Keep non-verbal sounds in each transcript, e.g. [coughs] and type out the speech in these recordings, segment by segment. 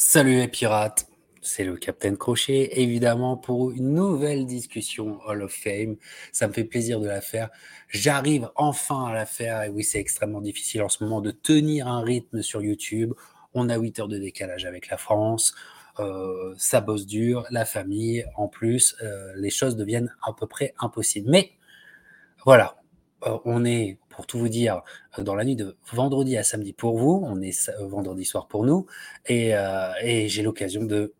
Salut les pirates, c'est le Capitaine Crochet, évidemment pour une nouvelle discussion Hall of Fame. Ça me fait plaisir de la faire. J'arrive enfin à la faire, et oui, c'est extrêmement difficile en ce moment de tenir un rythme sur YouTube. On a 8 heures de décalage avec la France, euh, ça bosse dur, la famille, en plus, euh, les choses deviennent à peu près impossibles. Mais voilà, euh, on est, pour tout vous dire, euh, dans la nuit de vendredi à samedi pour vous, on est euh, vendredi soir pour nous, et, j'ai l'occasion de,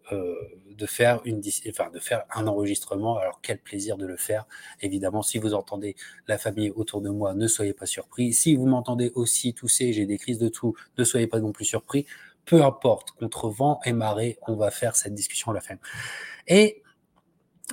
faire une, de faire un enregistrement. Alors quel plaisir de le faire. Évidemment, si vous entendez la famille autour de moi, ne soyez pas surpris. Si vous m'entendez aussi tousser, j'ai des crises de tout, ne soyez pas non plus surpris. Peu importe, contre vent et marée, on va faire cette discussion à la fin. Et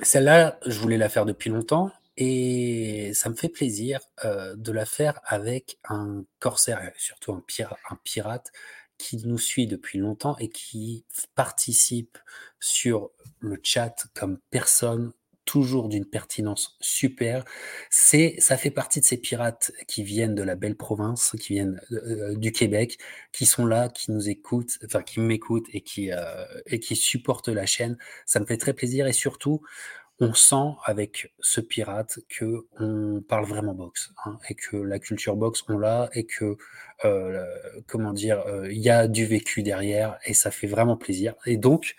celle-là, je voulais la faire depuis longtemps. Et ça me fait plaisir euh, de la faire avec un corsaire, surtout un, un pirate qui nous suit depuis longtemps et qui participe sur le chat comme personne, toujours d'une pertinence super. C'est, ça fait partie de ces pirates qui viennent de la belle province, qui viennent du Québec, qui sont là, qui nous écoutent, enfin qui m'écoutent et qui euh, et qui supportent la chaîne. Ça me fait très plaisir et surtout, on sent avec ce pirate que on parle vraiment boxe hein, et que la culture boxe on l'a et que euh, comment dire euh, il y a du vécu derrière et ça fait vraiment plaisir. Et donc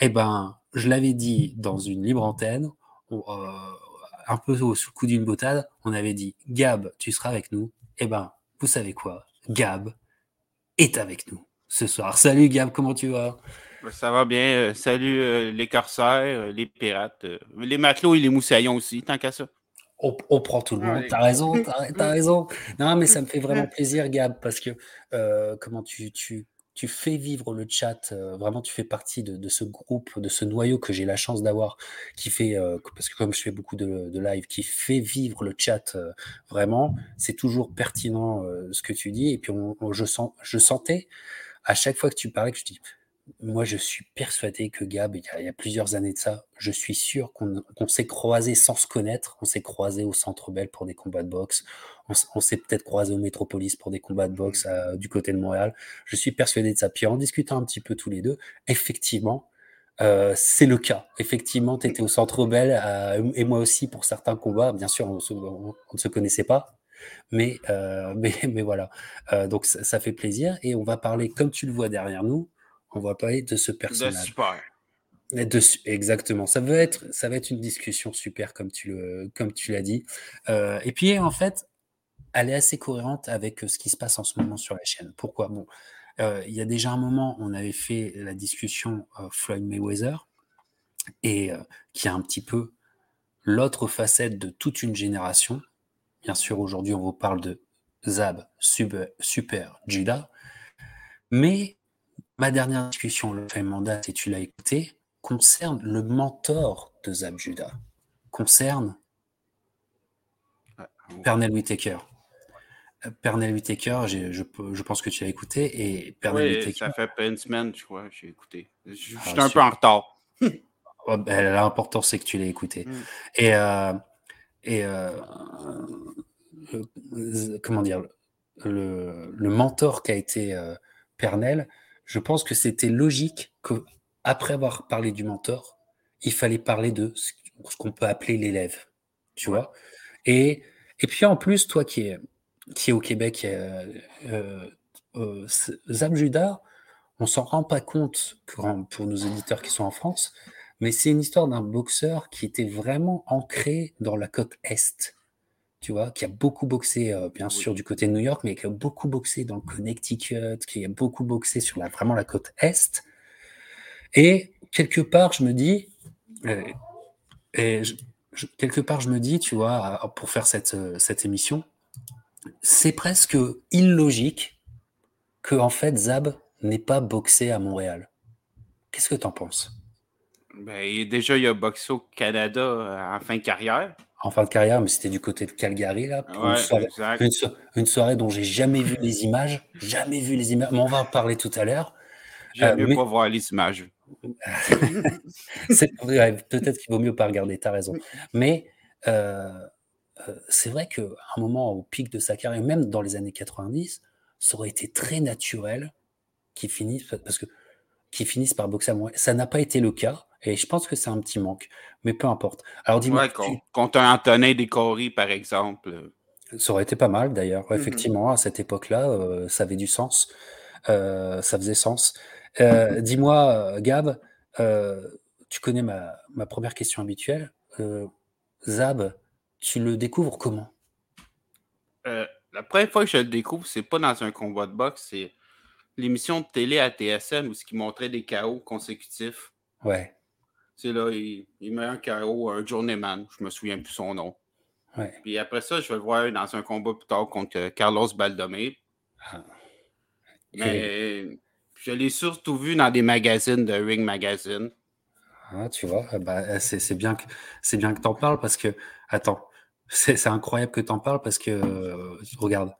eh ben je l'avais dit dans une libre antenne euh, un peu sous coup d'une boutade on avait dit Gab tu seras avec nous. Eh ben vous savez quoi? Gab est avec nous ce soir. Salut Gab comment tu vas? Ça va bien. Euh, salut euh, les corsaires, euh, les pirates, les matelots et les moussaillons aussi, tant qu'à ça. On, prend tout le monde. T'as raison, t'as [laughs] raison. Non, mais ça me fait vraiment plaisir, Gab, parce que comment tu, tu, tu fais vivre le chat. vraiment, tu fais partie de, ce groupe, de ce noyau que j'ai la chance d'avoir, qui fait, parce que comme je fais beaucoup de, live, qui fait vivre le chat. vraiment, c'est toujours pertinent ce que tu dis. Et puis, je, sens, je sentais à chaque fois que tu parlais que je dis moi, je suis persuadé que Gab, il y a, plusieurs années de ça, je suis sûr qu'on s'est croisé sans se connaître. On s'est croisé au Centre Bell pour des combats de boxe. On, s'est peut-être croisé au Métropolis pour des combats de boxe mmh. du côté de Montréal. Je suis persuadé de ça. Puis en discutant un petit peu tous les deux, effectivement, euh, c'est le cas. Effectivement, tu étais au Centre Bell euh, et moi aussi pour certains combats. Bien sûr, on, ne se connaissait pas. Mais, euh, [laughs] mais, mais voilà. donc ça, ça fait plaisir. Et on va parler, comme tu le vois derrière nous, on va parler de ce personnage. De exactement. Ça va être, ça va être une discussion super comme tu le, comme tu l'as dit. Euh, et puis en fait, elle est assez cohérente avec euh, ce qui se passe en ce moment sur la chaîne. Pourquoi? Bon, euh, il y a déjà un moment, on avait fait la discussion Floyd Mayweather et qui a un petit peu l'autre facette de toute une génération. Bien sûr, aujourd'hui, on vous parle de Zab Super, Super Judah, mais Ma dernière discussion, le fait mandat, et tu l'as écouté, concerne le mentor de Zab Judah, concerne Pernell Whitaker. Euh, Pernell Whitaker, je, je, pense que tu l'as écouté. Et Pernell oui, ça fait une semaine, je crois, j'ai écouté. Je, suis ah, un peu en retard. [laughs] oh, ben, L'important, c'est que tu l'aies écouté. Mm. Et, euh, et euh, comment dire, le, le mentor qui a été Pernell, je pense que c'était logique que, après avoir parlé du mentor, il fallait parler de ce qu'on peut appeler l'élève, tu vois? Et, et puis en plus, toi qui es, qui est au Québec, euh, euh, euh on s'en rend pas compte pour nos éditeurs qui sont en France, mais c'est une histoire d'un boxeur qui était vraiment ancré dans la côte Est tu vois, qui a beaucoup boxé, euh, bien sûr, du côté de New York, mais qui a beaucoup boxé dans le Connecticut, qui a beaucoup boxé sur la, vraiment la côte Est. Et quelque part, je me dis, euh, et quelque part, je me dis, tu vois, pour faire cette, euh, cette émission, c'est presque illogique que, en fait, Zab n'ait pas boxé à Montréal. Qu'est-ce que tu en penses? Ben, déjà, il a boxé au Canada en fin de carrière en fin de carrière, mais c'était du côté de Calgary, là, une, soirée, dont j'ai jamais vu les images, jamais vu les images, mais on va en parler tout à l'heure. J'aime euh, mieux pas voir les images. [laughs] Peut-être qu'il vaut mieux pas regarder, tu as raison. Mais euh, euh, c'est vrai qu'à un moment, au pic de sa carrière, même dans les années 90, ça aurait été très naturel qu'il finisse, parce que qui finissent par boxer à moi. Ça n'a pas été le cas, et je pense que c'est un petit manque, mais peu importe. Alors dis-moi, Ouais, con- contre un Antonin Décoré, par exemple. ça aurait été pas mal d'ailleurs. Mhm. Effectivement, à cette époque-là, euh, ça avait du sens. Euh, ça faisait sens. Euh, dis-moi, euh, Gab, euh, tu connais ma, ma première question habituelle. Euh, Zab, tu le découvres comment? Euh, la première fois que je le découvre, c'est pas dans un combat de boxe, c'est l'émission de télé à TSN où ce qui montrait des KO consécutifs. Ouais, C'est là, il, il met un KO, un journeyman, je me souviens plus son nom. ouais. Puis après ça, je vais le voir dans un combat plus tard contre Carlos Baldomir. Ah. Mais je l'ai surtout vu dans des magazines de Ring Magazine. Ah, tu vois, ah bah, c'est c'est bien que c'est bien que t'en parles parce que attends, c'est incroyable que t'en parles parce que euh, regarde,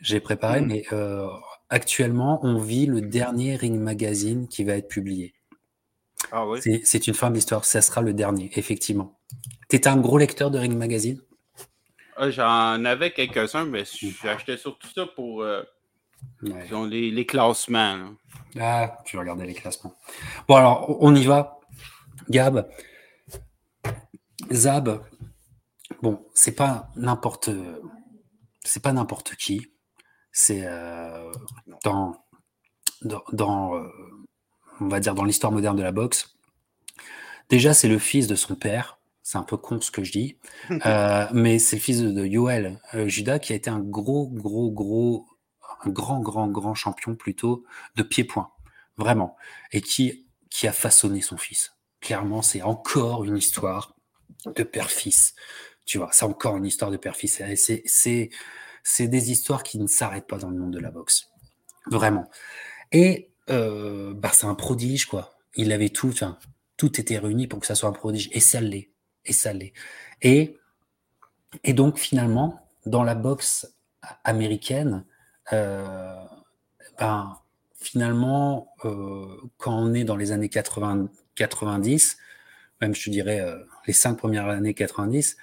j'ai préparé, Mhm. mais euh, actuellement on vit le dernier Ring Magazine qui va être publié. Ah oui? C'est une fin d'histoire, ça sera le dernier, effectivement. T'étais un gros lecteur de Ring Magazine? Ah, J'en avais quelques-uns, mais j'achetais surtout ça pour euh, Ouais. disons, les, les classements. là. Ah, tu regarder les classements. Bon, alors, on y va. Gab, Zab, bon, c'est pas n'importe, c'est pas n'importe qui. C'est euh, dans, dans, dans, euh, on va dire dans l'histoire moderne de la boxe. Déjà, c'est le fils de son père. C'est un peu con ce que je dis, [laughs] Euh, mais c'est le fils de, Yoel euh, Judas qui a été un gros, gros, gros, un grand, grand, grand champion plutôt de pied-point, vraiment, et qui qui a façonné son fils. Clairement, c'est encore une histoire de père-fils. Tu vois, c'est encore une histoire de père-fils. Et C'est c'est c'est des histoires qui ne s'arrêtent pas dans le monde de la boxe, vraiment. Et euh, bah c'est un prodige quoi. Il avait tout, enfin tout était réuni pour que ça soit un prodige, et ça l'est, et ça. Et et donc finalement, dans la boxe américaine, euh, ben finalement, euh, quand on est dans les années 80, 90, même je dirais euh, les cinq premières années 90,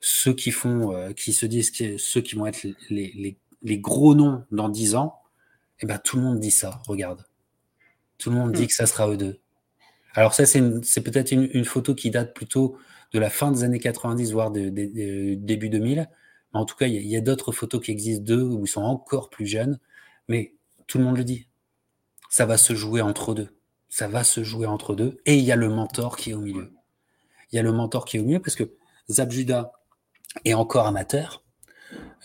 ceux qui font, qui se disent que ceux qui vont être les, les, les gros noms dans 10 ans, eh ben tout le monde dit ça. Regarde, tout le monde dit que ça sera eux deux. Alors ça, c'est peut-être une, une photo qui date plutôt de la fin des années 90, voire de, de- de- début 2000. Mais en tout cas, il y a, d'autres photos qui existent d'eux où ils sont encore plus jeunes. Mais tout le monde le dit. Ça va se jouer entre deux. Ça va se jouer entre deux. Et il y a le mentor qui est au milieu. Il y a le mentor qui est au milieu parce que Zab Judah est encore amateur.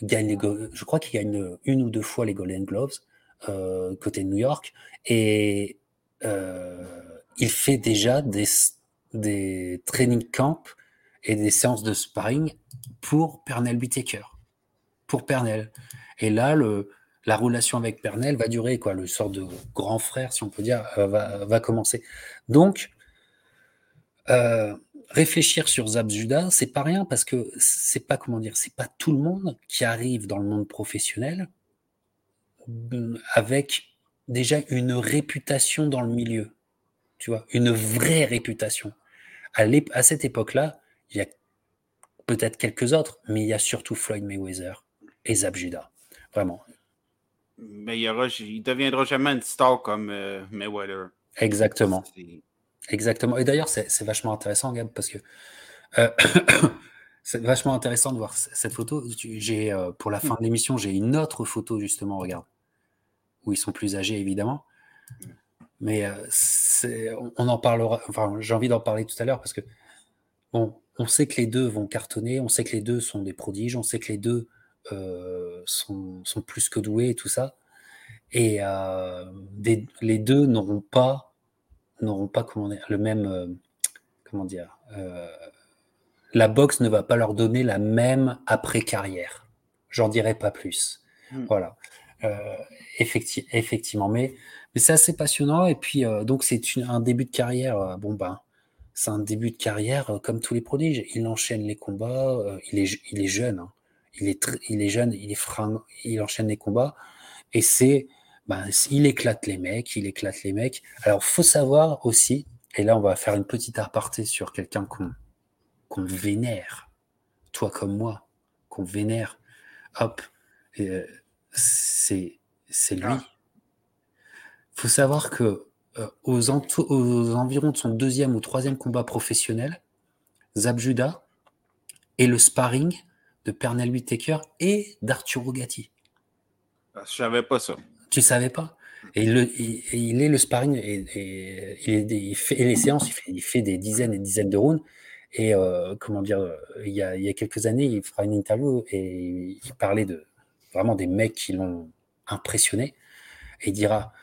Gagne les go- je crois qu'il gagne une ou deux fois les Golden Gloves euh, côté de New York. Et il fait déjà des, des training camps et des séances de sparring pour Pernell Whitaker. Pour Pernell. Et là, le, la relation avec Pernell va durer, quoi. Le sort de grand frère, si on peut dire, euh, va, va commencer. Donc, euh, réfléchir sur Zab Judah, c'est pas rien parce que c'est pas, comment dire, c'est pas tout le monde qui arrive dans le monde professionnel mm, avec déjà une réputation dans le milieu. Tu vois, une vraie réputation. À, cette époque-là, il y a peut-être quelques autres, mais il y a surtout Floyd Mayweather et Zab Judah. Vraiment. Mais il, il deviendra jamais une star comme euh, Mayweather. Exactement. Exactement. Et d'ailleurs, c'est vachement intéressant, Gab, parce que euh, [coughs] c'est vachement intéressant de voir cette photo. J'ai euh, pour la fin de l'émission, j'ai une autre photo justement, regarde, où ils sont plus âgés évidemment. Mais euh, on, en parlera. Enfin, j'ai envie d'en parler tout à l'heure parce que bon, on sait que les deux vont cartonner, on sait que les deux sont des prodiges, on sait que les deux euh, sont, sont plus que doués et tout ça. Et euh, des- les deux n'auront pas n'auront pas comment dire, le même comment dire la boxe ne va pas leur donner la même après carrière j'en dirai pas plus Mm. voilà effecti- effectivement. Mais c'est assez passionnant. Et puis euh, donc c'est un début de carrière euh, bon ben c'est un début de carrière euh, comme tous les prodiges. Il enchaîne les combats euh, il est jeune il est jeune il est fring il enchaîne les combats. Et c'est ben, il éclate les mecs, il éclate les mecs. Alors, faut savoir aussi, et là, on va faire une petite aparté sur quelqu'un qu'on vénère, toi comme moi, qu'on vénère. Hop, euh, c'est c'est lui. Ah. Faut savoir que euh, aux, environs de son deuxième ou troisième combat professionnel, Zab Judah et le sparring de Pernell Whitaker et d'Arturo Gatti. Ah, je savais pas ça. Tu savais pas? Et, il, est le sparring et, il, fait les séances, il fait, des dizaines et dizaines de rounds. Et euh, comment dire, il y, a, il y, a, quelques années, il fera une interview et il parlait de vraiment des mecs qui l'ont impressionné. Et il dira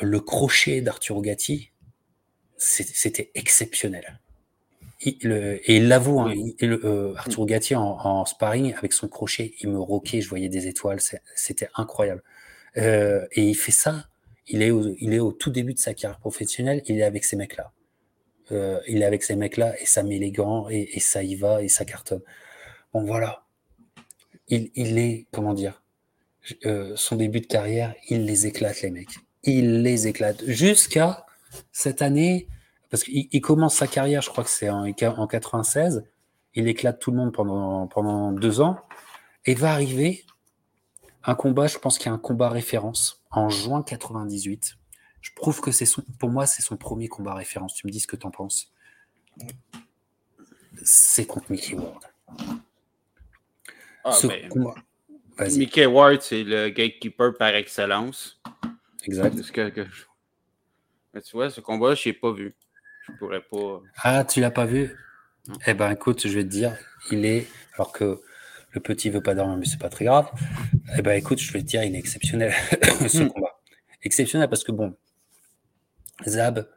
le crochet d'Arturo Gatti, c'était exceptionnel. et il l'avoue, hein, euh, Arturo Gatti en, sparring avec son crochet, il me roquait, je voyais des étoiles, c'était incroyable. Euh, et il fait ça, il est, au, il est au tout début de sa carrière professionnelle, il est avec ces mecs-là. Euh, il est avec ces mecs-là et ça met les gants et, ça y va et ça cartonne. Bon, voilà. Il, il est, comment dire, son début de carrière, il les éclate, les mecs il les éclate. Jusqu'à cette année, parce qu'il commence sa carrière, je crois que c'est en, en 96, il éclate tout le monde pendant, pendant deux ans, et va arriver un combat, je pense qu'il y a un combat référence, en juin 98. Je prouve que c'est son, pour moi, c'est son premier combat référence. Tu me dis ce que tu en penses. C'est contre Mickey Ward. Ah, ben, Mickey Ward, c'est le gatekeeper par excellence. Exact. Mais tu vois, ce combat, je l'ai pas vu. Je pourrais pas. Ah, tu l'as pas vu? Eh ben, écoute, je vais te dire, il est. Alors que le petit veut pas dormir, mais c'est pas très grave. Eh ben, écoute, je vais te dire, il est exceptionnel, [coughs] ce hmm. combat. Exceptionnel parce que bon, Zab,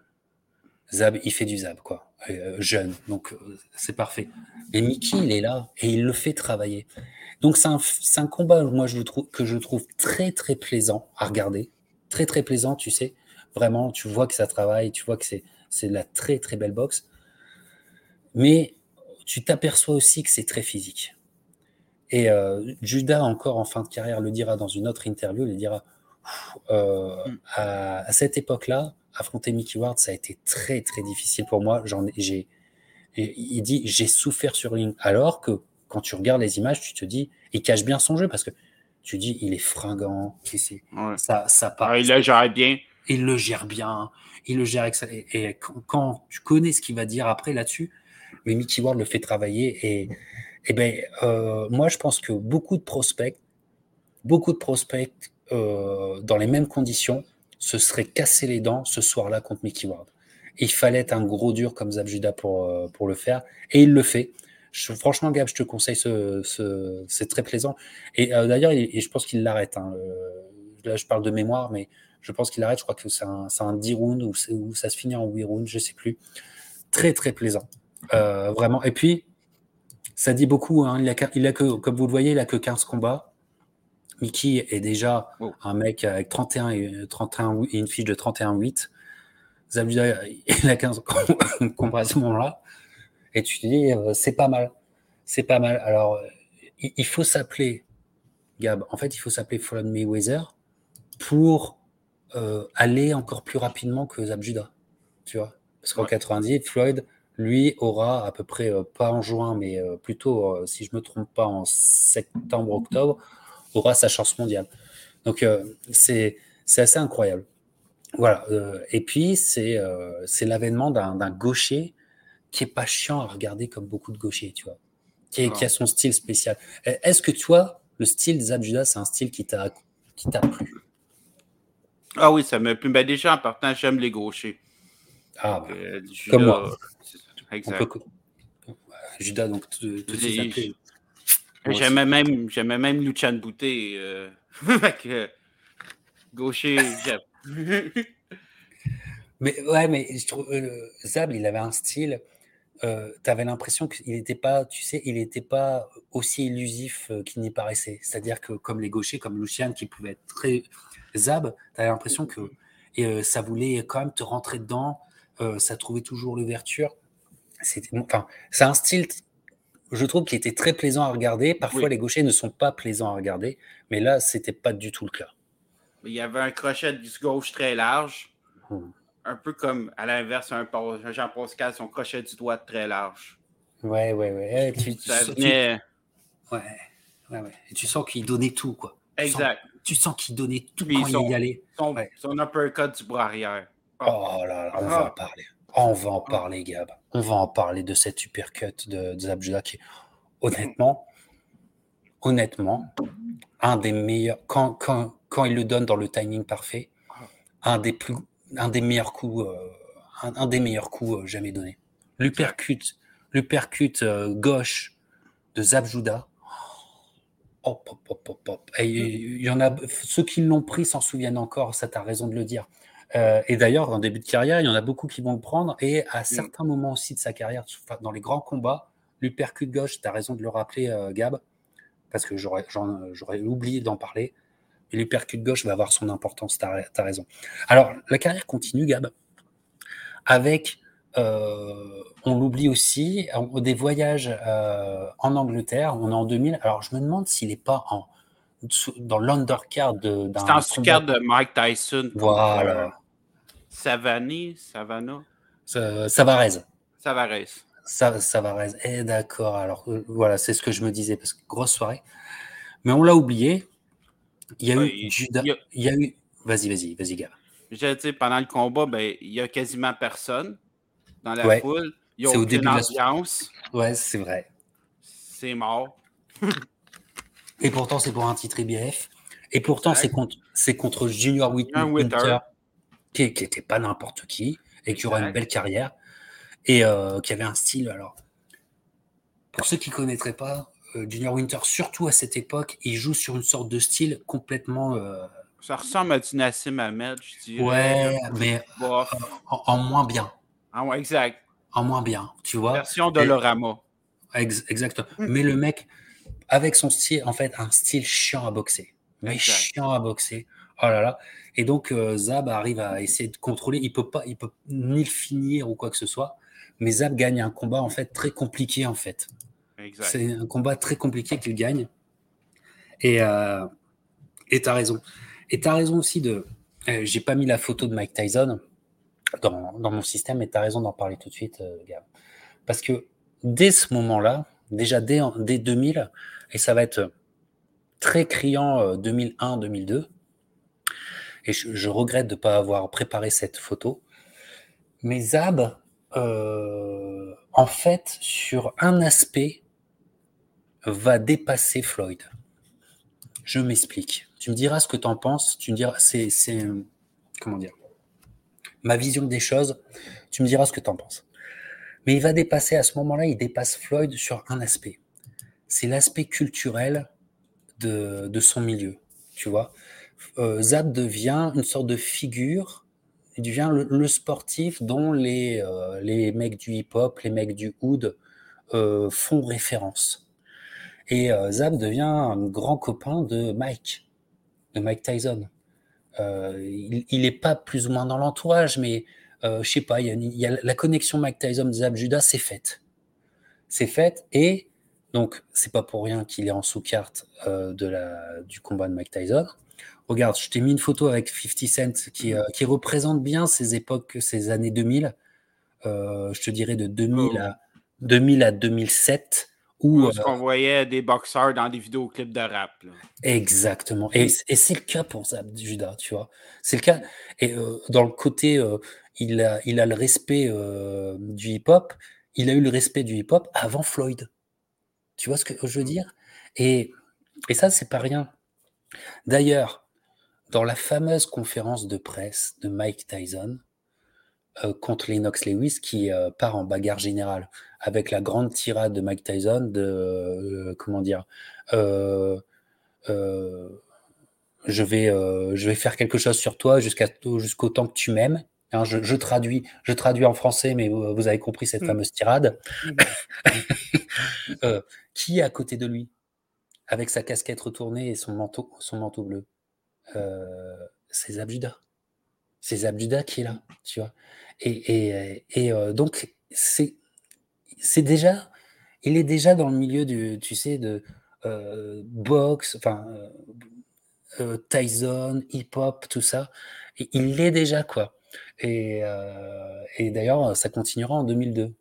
Zab, il fait du Zab, quoi. Euh, jeune, donc euh, c'est parfait. Et Mickey, il est là et il le fait travailler. Donc c'est un, un, combat, moi, je trouve, que je trouve très, très plaisant à regarder très très plaisant, tu sais. Vraiment, tu vois que ça travaille, tu vois que c'est, de la très très belle boxe. Mais tu t'aperçois aussi que c'est très physique. Et euh, Judas, encore en fin de carrière, le dira dans une autre interview, il dira euh, mm. à, cette époque-là, affronter Mickey Ward, ça a été très très difficile pour moi. J'en j'ai, il dit j'ai souffert sur ligne. Alors que quand tu regardes les images, tu te dis, il cache bien son jeu parce que tu dis, il est fringant, ça, ça part. Ah, il le gère bien. Il le gère bien, il le gère Et, quand, tu connais ce qu'il va dire après là-dessus, mais Mickey Ward le fait travailler. Et, et ben, euh, moi, je pense que beaucoup de prospects, beaucoup de prospects euh, dans les mêmes conditions, se seraient cassés les dents ce soir-là contre Mickey Ward. il fallait être un gros dur comme Zabjuda pour, euh, pour le faire. Et il le fait franchement, Gab, je te conseille, ce, c'est très plaisant. Et euh, d'ailleurs, je pense qu'il l'arrête. Hein, là, je parle de mémoire, mais je pense qu'il l'arrête. Je crois que c'est un, un 10 rounds ou, ça se finit en 8 rounds, je sais plus. Très, très plaisant. Euh, vraiment. Et puis, ça dit beaucoup. Hein, il, a, il a que, comme vous le voyez, il a que 15 combats. Mickey est déjà oh. un mec avec 31 et, 31 et une fiche de 31-8. Zabuda, [laughs] il a 15 combats [laughs] à ce moment-là. Et tu te dis, euh, c'est pas mal. C'est pas mal. Alors, euh, il, faut s'appeler, Gab, en fait, il faut s'appeler Floyd Mayweather pour euh, aller encore plus rapidement que Zabjuda. Tu vois Parce qu'en 90, Floyd, lui, aura à peu près, pas en juin, mais plutôt, si je me trompe pas, en septembre-octobre, aura sa chance mondiale. Donc, c'est assez incroyable. Voilà. et puis, c'est l'avènement d'un gaucher qui est pas chiant à regarder comme beaucoup de gauchers, tu vois, qui, a son style spécial. Est-ce que toi, le style des Abjuda, c'est un style qui t'a qui t'a plu? Ah oui, ça m'a plu. Ben déjà, en partant, j'aime les gauchers. Ah, bah, euh, comme moi. Exact. Judas, donc, tout J'aimais même, j'aimais même Luchan Bouté. [laughs] Euh, gaucher, j'aime. [laughs] mais ouais, mais je trouve, euh, Zab, il avait un style euh, tu avais l'impression qu'il n'était pas, tu sais, il n'était pas aussi illusif euh, qu'il n'y paraissait. C'est-à-dire que comme les gauchers, comme Lucian, qui pouvait être très zab, tu avais l'impression que et, euh, ça voulait quand même te rentrer dedans, ça trouvait toujours l'ouverture. Enfin, c'est un style, je trouve, qui était très plaisant à regarder. Parfois, les gauchers ne sont pas plaisants à regarder, mais là, c'était pas du tout le cas. Il y avait un crochet du gauche très large. Mmh un peu comme à l'inverse, un, Jean Pascal, son crochet du doigt très large. Ouais, ouais, ouais. Tu, ça venait... Ouais, ouais, ouais. Et tu sens qu'il donnait tout, quoi. Exact. Tu sens, qu'il donnait tout quand il y allait. Son, ouais. son uppercut du bras arrière. Oh là là, on va en parler. on va en parler, Gab. On va en parler de cette uppercut de, de Zabjuda qui, honnêtement, honnêtement, un des meilleurs. Quand, quand, quand il le donne dans le timing parfait, un des plus, un des meilleurs coups, euh, un, des meilleurs coups euh, jamais donnés. L'uppercut, l'uppercut euh, gauche de Zabjuda. Hop, hop, hop, Et il y en a ceux qui l'ont pris s'en souviennent encore. Ça, t'as raison de le dire. Et d'ailleurs, en début de carrière, il y en a beaucoup qui vont le prendre. Et à certains moments aussi de sa carrière, dans les grands combats, l'uppercut gauche, tu as raison de le rappeler, Gab, parce que j'aurais oublié d'en parler. Et l'hypercute gauche va avoir son importance, tu as, raison. Alors, la carrière continue, Gab, avec, euh, on l'oublie aussi, des voyages euh, en Angleterre, on est en 2000. Alors, je me demande s'il n'est pas en, dans l'undercard d'un. C'est en sous-card de Mike Tyson. Voilà. Euh, Savani, Savannah. Savarez. Savarez. Savarez. Eh d'accord, alors voilà, c'est ce que je me disais, parce que grosse soirée. Mais on l'a oublié, il y a eu Judas. Il y a eu. Vas-y, vas-y, vas-y, gars. Je sais, pendant le combat, ben, il y a quasiment personne dans la foule. C'est au début de la Ouais, c'est vrai. C'est mort. [laughs] Et pourtant, c'est pour un titre IBF. Et pourtant, c'est contre, contre Junior Winter, qui n'était pas n'importe qui et qui aura une belle carrière et euh, qui avait un style. Alors, pour ceux qui ne connaîtraient pas, euh, Junior Winter, surtout à cette époque, il joue sur une sorte de style complètement. Euh, Ça ressemble à du Nassim Ahmed, je dirais. Ouais, mais en, moins bien. Ah ouais, exact. En moins bien, tu vois. Version Dolorama. exactement. Mm. Mais le mec, avec son style, en fait, un style chiant à boxer. Mais chiant à boxer. Oh là là. Et donc, Zab arrive à essayer de contrôler. Il peut pas, il peut ni le finir ou quoi que ce soit. Mais Zab gagne un combat, en fait, très compliqué, en fait. C'est un combat très compliqué qu'il gagne. Et euh, tu as raison. Et tu as raison aussi de. Euh, j'ai pas mis la photo de Mike Tyson dans, dans mon système, mais tu as raison d'en parler tout de suite, euh, Parce que dès ce moment-là, déjà dès, dès 2000, et ça va être très criant 2001-2002, euh, et je, regrette de ne pas avoir préparé cette photo, mais Zab, en fait, sur un aspect, va dépasser Floyd. Je m'explique. Tu me diras ce que tu en penses. Tu me diras, c'est, comment dire, ma vision des choses. Tu me diras ce que tu en penses. Mais il va dépasser à ce moment-là, il dépasse Floyd sur un aspect. C'est l'aspect culturel de, son milieu. Tu vois, euh, devient une sorte de figure. Il devient le, sportif dont les, euh, les mecs du hip-hop, les mecs du hood euh, font référence. Et euh, Zab devient un grand copain de Mike, de Mike Tyson. Il n'est pas plus ou moins dans l'entourage, mais euh, je sais pas, y, a, la connexion Mike Tyson-Zab Judas, c'est faite. C'est faite, et donc c'est pas pour rien qu'il est en sous-carte euh, de la, du combat de Mike Tyson. Regarde, je t'ai mis une photo avec 50 Cent qui, qui représente bien ces époques, ces années 2000. je te dirais de 2000 à, 2000 à 2007 où, Parce euh, qu'on voyait des boxeurs dans des vidéoclips de rap. Exactement. Et, c'est le cas pour Zab Judas, tu vois. C'est le cas. Et euh, dans le côté, euh, il, a, il a le respect du hip-hop. Il a eu le respect du hip-hop avant Floyd. Tu vois ce que je veux dire? Et, et ça, c'est pas rien. D'ailleurs, dans la fameuse conférence de presse de Mike Tyson, euh, contre Lennox Lewis qui euh, part en bagarre générale avec la grande tirade de Mike Tyson de euh, comment dire je vais je vais faire quelque chose sur toi jusqu'à jusqu'au temps que tu m'aimes hein, je, traduis je traduis en français mais vous, avez compris cette mmh. fameuse tirade mmh. [laughs] qui est à côté de lui avec sa casquette retournée et son manteau son manteau bleu? C'est Zabjuda c'est Zabjuda qui est là tu vois et, et, euh, donc, c'est, déjà, il est déjà dans le milieu du, tu sais, de euh, boxe, enfin, euh, Tyson, hip-hop, tout ça. Et il l'est déjà, quoi. Et, et d'ailleurs, ça continuera en 2002.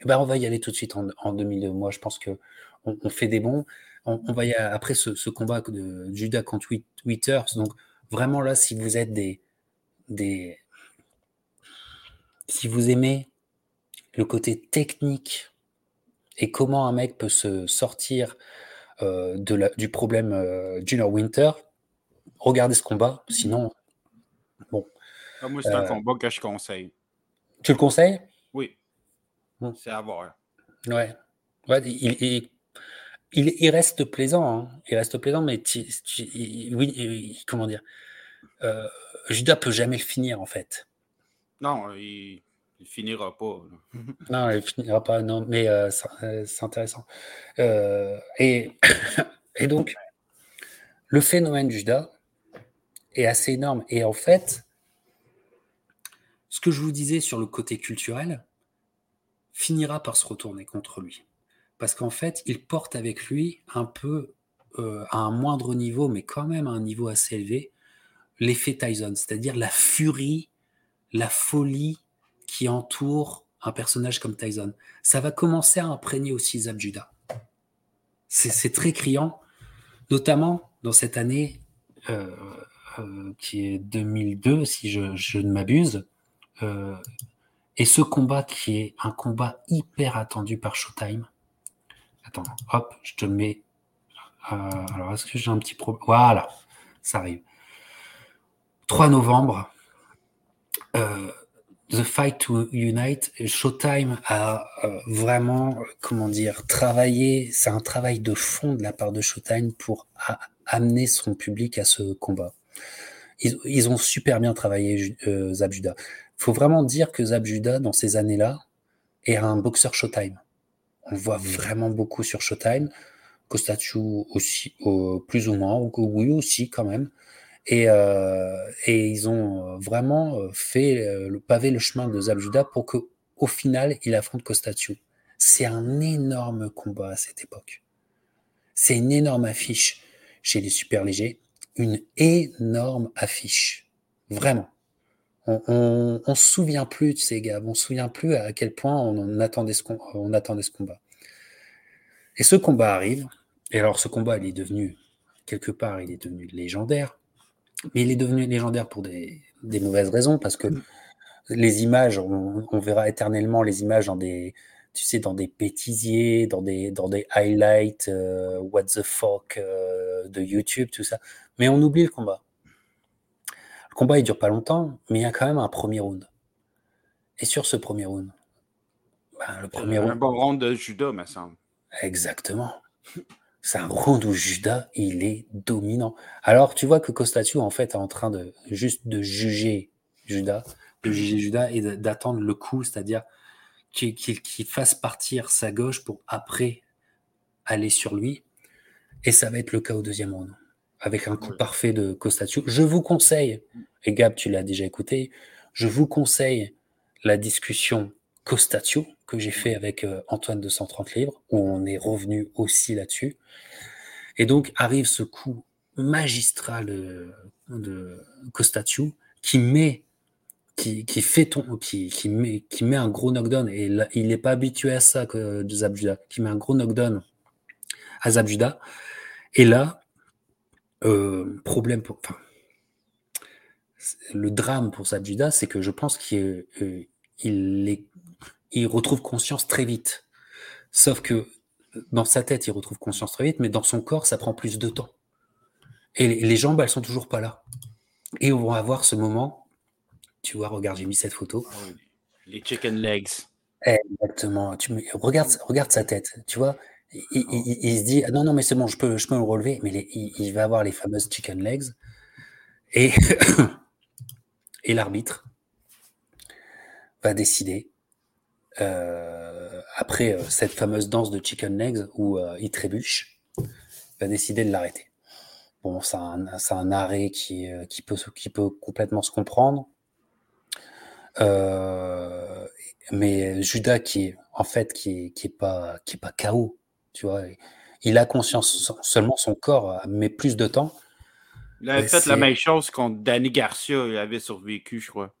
Et ben, on va y aller tout de suite en, en 2002. Moi, je pense que on, fait des bons. On, on va y aller, après ce, combat de Judas contre Withers. Donc, vraiment là, si vous êtes des, si vous aimez le côté technique et comment un mec peut se sortir euh, de du problème euh, Junior Winter, regardez ce combat. Sinon, moi, c'est un combat que je conseille. Tu le conseilles? Oui. C'est à voir. Ouais. ouais il, il, reste plaisant. Hein. Il reste plaisant, mais oui, comment dire euh, Judas peut jamais le finir, en fait. Non, il, il finira pas. [laughs] non, il finira pas, non, mais euh, euh, c'est intéressant. Euh, et, [coughs] et donc, le phénomène Judas est assez énorme. Et en fait, ce que je vous disais sur le côté culturel finira par se retourner contre lui. Parce qu'en fait, il porte avec lui un peu, à un moindre niveau, mais quand même à un niveau assez élevé, l'effet Tyson, c'est-à-dire la furie, la folie qui entoure un personnage comme Tyson. Ça va commencer à imprégner aussi Zab Judah. C'est très criant, notamment dans cette année euh, euh, qui est 2002, si je, ne m'abuse. Euh, et ce combat qui est un combat hyper attendu par Showtime. Attends, hop, je te mets. alors, est-ce que j'ai un petit problème Voilà, ça arrive. 3 novembre. The Fight to Unite, Showtime a euh, vraiment, comment dire, travaillé, c'est un travail de fond de la part de Showtime pour amener son public à ce combat. Ils, ont super bien travaillé euh, Zabjuda. Faut vraiment dire que Zabjuda, dans ces années-là, est un boxeur Showtime. On voit vraiment beaucoup sur Showtime. Kostatu aussi, plus ou moins, oui aussi quand même. Euh, et, ils ont vraiment euh, fait euh, le pavé le chemin de Zabjuda pour que au final il affronte Kostatu. C'est un énorme combat à cette époque. C'est une énorme affiche chez les super légers, une énorme affiche, vraiment. On, on, se souvient plus de ces gars, on se souvient plus à quel point on, attendait ce, on attendait ce combat. Et ce combat arrive, et alors ce combat il est devenu quelque part il est devenu légendaire mais il est devenu légendaire pour des, mauvaises raisons, parce que mm. les images, on, verra éternellement les images dans des, tu sais, dans des bêtisiers, dans des, dans des highlights, euh, what the fuck euh, de YouTube, tout ça. Mais on oublie le combat. Le combat, il dure pas longtemps, mais il y a quand même un premier round. Et sur ce premier round, ben, le premier un round. Un bon round de judo, me semble. Exactement. C'est un round où Judas, il est dominant. Alors, tu vois que Costatu, en fait, est en train de juste de juger Judas, de juger Judas et d'attendre le coup, c'est-à-dire qu'il fasse partir sa gauche pour après aller sur lui. Et ça va être le cas au deuxième round, avec un coup parfait de Costatu. Je vous conseille, et Gab, tu l'as déjà écouté, je vous conseille la discussion Costatio que j'ai fait avec euh, Antoine de 130 livres, où on est revenu aussi là-dessus. Et donc arrive ce coup magistral de, de Costatio qui met qui, qui, fait ton, qui, qui, met, qui met un gros knockdown, et il n'est pas habitué à ça que de Zabjuda, qui met un gros knockdown à Zabjuda. Et là, euh, problème pour. Enfin, le drame pour Zabjuda, c'est que je pense qu'il euh, est il retrouve conscience très vite. Sauf que dans sa tête, il retrouve conscience très vite, mais dans son corps, ça prend plus de temps. Et les jambes, elles sont toujours pas là. Et on va avoir ce moment. Tu vois, regarde, j'ai mis cette photo. Ah les chicken legs. Exactement. Tu regarde, regarde sa tête. Tu vois, il, se dit ah non non mais c'est bon, je peux, je peux me relever. Mais il, va avoir les fameuses chicken legs. Et [coughs] et l'arbitre va décider euh, après euh, cette fameuse danse de chicken legs où euh, il trébuche, va décider de l'arrêter. Bon, c'est un, un, arrêt qui, qui, peut, qui peut complètement se comprendre. mais Judas qui est en fait qui qui est pas qui est pas KO, tu vois, il a conscience seulement son corps met plus de temps. Il avait fait la même chose contre Danny Garcia, il avait survécu, je crois.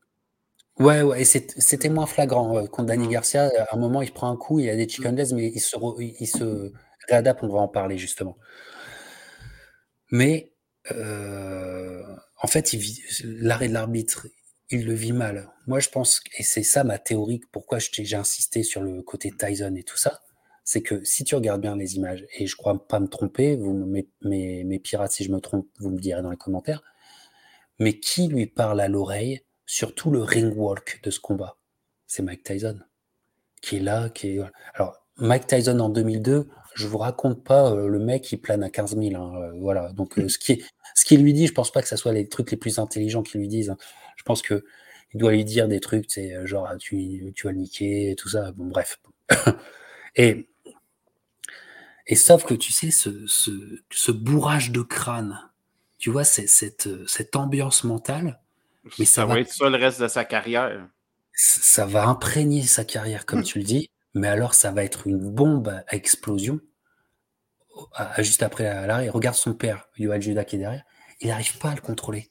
Ouais, ouais, et c'était moins flagrant. Euh, contre Danny mmh. Garcia, à un moment, il prend un coup, il y a des chicken mmh. legs, mais il se, il se réadapte, on va en parler justement. Mais euh, en fait, l'arrêt de l'arbitre, il le vit mal. Moi, je pense, et c'est ça ma théorie, pourquoi j'ai insisté sur le côté Tyson et tout ça, c'est que si tu regardes bien les images, et je crois pas me tromper, vous, mes, mes, pirates, si je me trompe, vous me direz dans les commentaires, mais qui lui parle à l'oreille sur tout le ring walk de ce combat? C'est Mike Tyson, qui est là, qui est... Alors, Mike Tyson en 2002, je vous raconte pas euh, le mec qui plane à 15 000. Hein, euh, voilà. Donc, euh, ce qui ce qu'il lui dit, je pense pas que ce soit les trucs les plus intelligents qu'il lui disent. Hein. Je pense que il doit lui dire des trucs, c'est genre ah, tu, tu vas niquer, et tout ça. Bon, bref. [coughs] et et sauf que tu sais, ce, ce, ce bourrage de crâne, tu vois, c'est cette, cette ambiance mentale. Mais ça, va être ça le reste de sa carrière. Ça va imprégner sa carrière, comme tu le dis. Mais alors, ça va être une bombe à explosion juste après l'arrêt. Regarde son père, Yoel Judah, qui est derrière. Il n'arrive pas à le contrôler.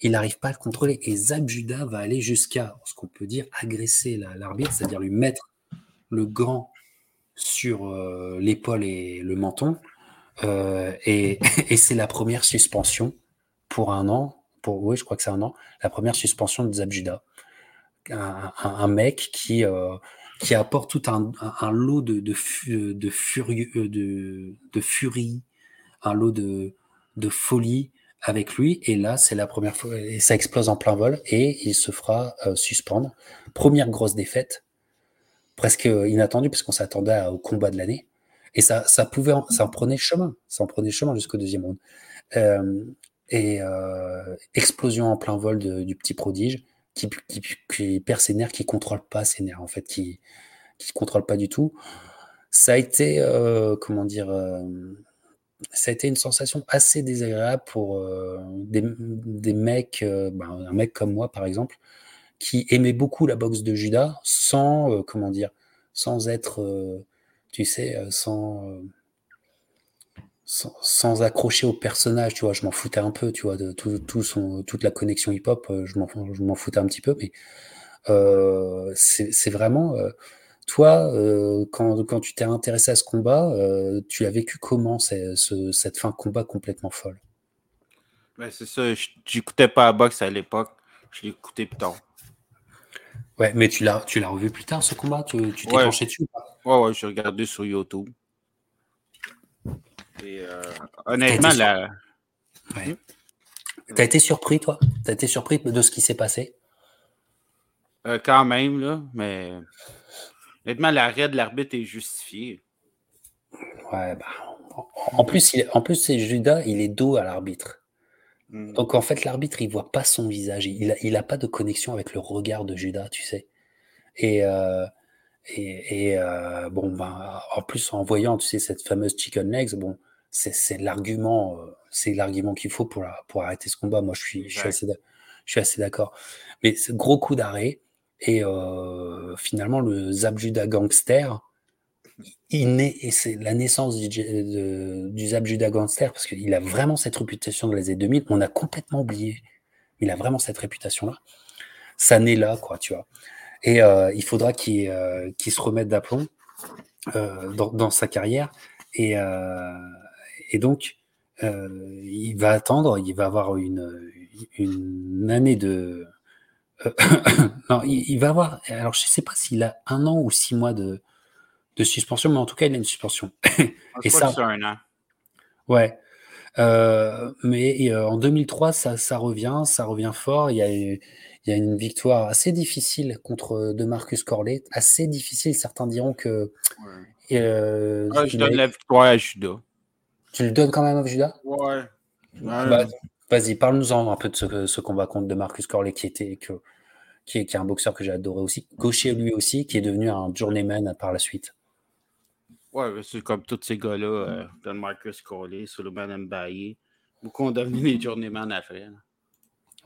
Il n'arrive pas à le contrôler. Et Zab Judah va aller jusqu'à ce qu'on peut dire agresser l'arbitre, c'est-à-dire lui mettre le gant sur euh, l'épaule et le menton. Euh, [laughs] et, c'est la première suspension pour un an. Pour, oui, je crois que c'est un an. La première suspension de Zab Judah. Un, mec qui, euh, qui apporte tout un, lot de, de, furie, un lot de, de folie avec lui. Et là, c'est la première fois, et ça explose en plein vol, et il se fera suspendre. Première grosse défaite, presque inattendue, parce qu'on s'attendait au combat de l'année. Et ça, ça pouvait, ça en prenait chemin, ça en prenait chemin jusqu'au deuxième round. Euh, et euh, explosion en plein vol du petit prodige qui, perd ses nerfs, qui contrôle pas ses nerfs, en fait, qui qui contrôle pas du tout. Ça a été, euh, comment dire, ça a été une sensation assez désagréable pour des, des, mecs, ben, un mec comme moi par exemple, qui aimait beaucoup la boxe de Judas sans, comment dire, sans être, tu sais, sans sans, accrocher au personnage, tu vois, je m'en foutais un peu, tu vois, de tout, tout son, toute la connexion hip-hop, euh, je m'en foutais un petit peu, mais euh, c'est vraiment... Euh, toi, quand, quand, tu t'es intéressé à ce combat, tu as vécu comment ce, cette fin combat complètement folle? Ben, C'est ça, j'écoutais pas la boxe à l'époque, je l'écoutais plus tard. Ouais, mais tu l'as revu plus tard ce combat? Tu t'es ouais. penché dessus ou pas? Ouais, ouais, j'ai regardé sur YouTube. Euh, honnêtement, la. Ouais. T'as été surpris, toi? T'as été surpris de ce qui s'est passé? Euh, Quand même, là, mais. Honnêtement, l'arrêt de l'arbitre est justifié. Ouais, bah. En plus, il, en plus c'est Judas, il est dos à l'arbitre. Hmm. Donc en fait, l'arbitre, il voit pas son visage. Il a, il a pas de connexion avec le regard de Judas, tu sais. Et, euh, et, bon, ben, en plus, en voyant, tu sais, cette fameuse chicken legs, bon, c'est l'argument, euh, c'est l'argument qu'il faut pour, pour arrêter ce combat. Moi, je suis, je suis assez, je suis assez d'accord. Mais ce gros coup d'arrêt et euh, finalement le Zabjuda gangster, il naît et c'est la naissance du, du Zabjuda gangster parce qu'il a vraiment cette réputation dans les années 2000. On a complètement oublié. Il a vraiment cette réputation-là. Ça naît là, quoi, tu vois. Et euh, il faudra qu'il se remette d'aplomb dans, sa carrière. Et, donc, euh, il va attendre, il va avoir une, année de. Euh, [coughs] non, il, va avoir. Alors, je ne sais pas s'il a un an ou six mois de, de suspension, mais en tout cas, il a une suspension. [laughs] Et ça. Un an. Ouais. Euh, mais en 2003, ça, ça, revient, ça revient fort. Il y, a, il y a une victoire assez difficile contre de Marcus Corley, assez difficile. Certains diront que. Ouais. Ah, je donne la victoire à Judas. Tu le donnes quand même à Judas? Ouais. Bah, vas-y, parle-nous-en un peu de ce, combat contre de Marcus Corley qui était que, qui, est, qui est un boxeur que j'ai adoré aussi, gaucher lui aussi, qui est devenu un journeyman par la suite. Ouais, c'est comme tous ces gars-là, euh, Don Marcus Corley, Solomon Mbaye, beaucoup ont devenu des journeyman après.